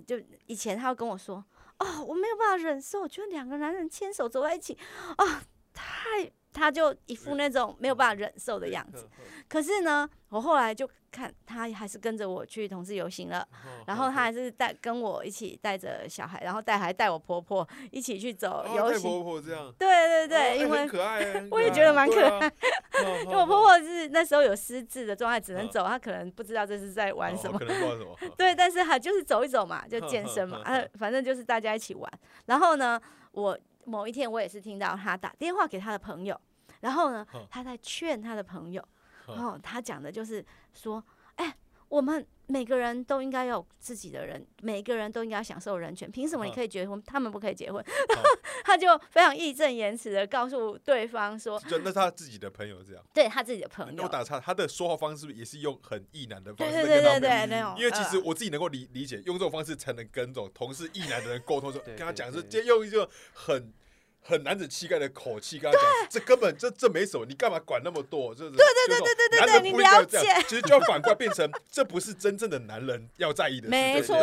就以前他会跟我说，哦，我没有办法忍受，我觉得两个男人牵手走在一起，啊，太。他就一副那种没有办法忍受的样子，可是呢，我后来就看他还是跟着我去同志游行了，然后他还是带跟我一起带着小孩，然后带还带我婆婆一起去走游行。婆婆这样。对对对，因为可爱，我也觉得蛮可爱。因为我婆婆是那时候有失智的状态，只能走，她可能不知道这是在玩什么。对，但是她就是走一走嘛，就健身嘛，啊，反正就是大家一起玩。然后呢，我。某一天，我也是听到他打电话给他的朋友，然后呢，他在劝他的朋友，然后他讲的就是说：“哎，我们每个人都应该有自己的人，每个人都应该享受人权。凭什么你可以结婚，他们不可以结婚？他就非常义正言辞的告诉对方说：“就那是他自己的朋友这样。”对他自己的朋友。我打岔，他的说话方式也是用很意难的方式对对对对那种。因为其实我自己能够理理解，用这种方式才能跟这种同事意难的人沟通，说跟他讲是，就用一个很。很男子气概的口气跟他讲，这根本这这没什么，你干嘛管那么多？就是对对对对对对对，你了解。其实就要反过来变成，这不是真正的男人要在意的。没错，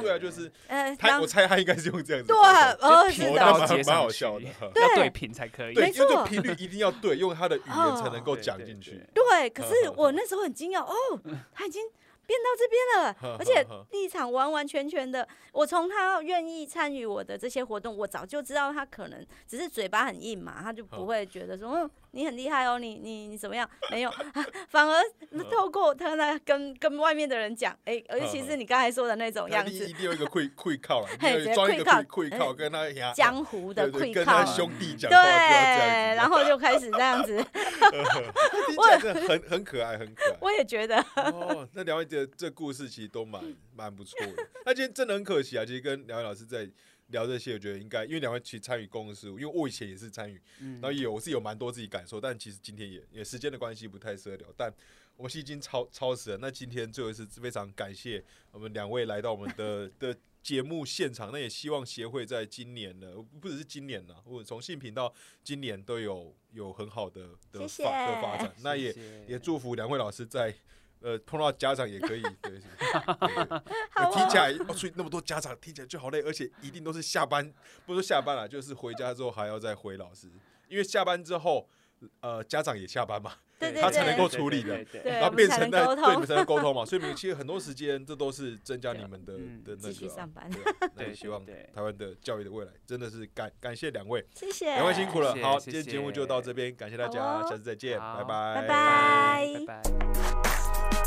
对啊，就是他，我猜他应该是用这样子。对，而且蛮蛮好笑的，要对频才可以。对，因为频率一定要对，用他的语言才能够讲进去。对，可是我那时候很惊讶，哦，他已经。变到这边了，而且立场完完全全的。我从他愿意参与我的这些活动，我早就知道他可能只是嘴巴很硬嘛，他就不会觉得说，嗯，你很厉害哦，你你你怎么样？没有，反而透过他那跟跟外面的人讲，哎，尤其是你刚才说的那种样子，一定有一个会会 靠了，装一个会靠跟他江湖的会靠，跟他兄弟讲对，然后就开始这样子，我很很可爱，很可爱。我也觉得哦，那两位的这故事其实都蛮蛮不错的。那今天真的很可惜啊，其实跟两位老师在。聊这些，我觉得应该，因为两位其实参与公共事务，因为我以前也是参与，然后有我是有蛮多自己感受，但其实今天也也时间的关系不太适合聊，但我是已经超超时了。那今天最后一次非常感谢我们两位来到我们的 的节目现场，那也希望协会在今年呢，不只是今年呢，或者从性频到今年都有有很好的的发的发展。那也也祝福两位老师在。呃，碰到家长也可以，对，听起来哦，所以那么多家长听起来就好累，而且一定都是下班，不说下班了，就是回家之后还要再回老师，因为下班之后，呃，家长也下班嘛，他才能够处理的，然后变成在对你们才能沟通嘛，所以你们其实很多时间，这都是增加你们的的那个，上班，对，希望台湾的教育的未来真的是感感谢两位，谢谢两位辛苦了，好，今天节目就到这边，感谢大家，下次再见，拜拜，拜拜，拜拜。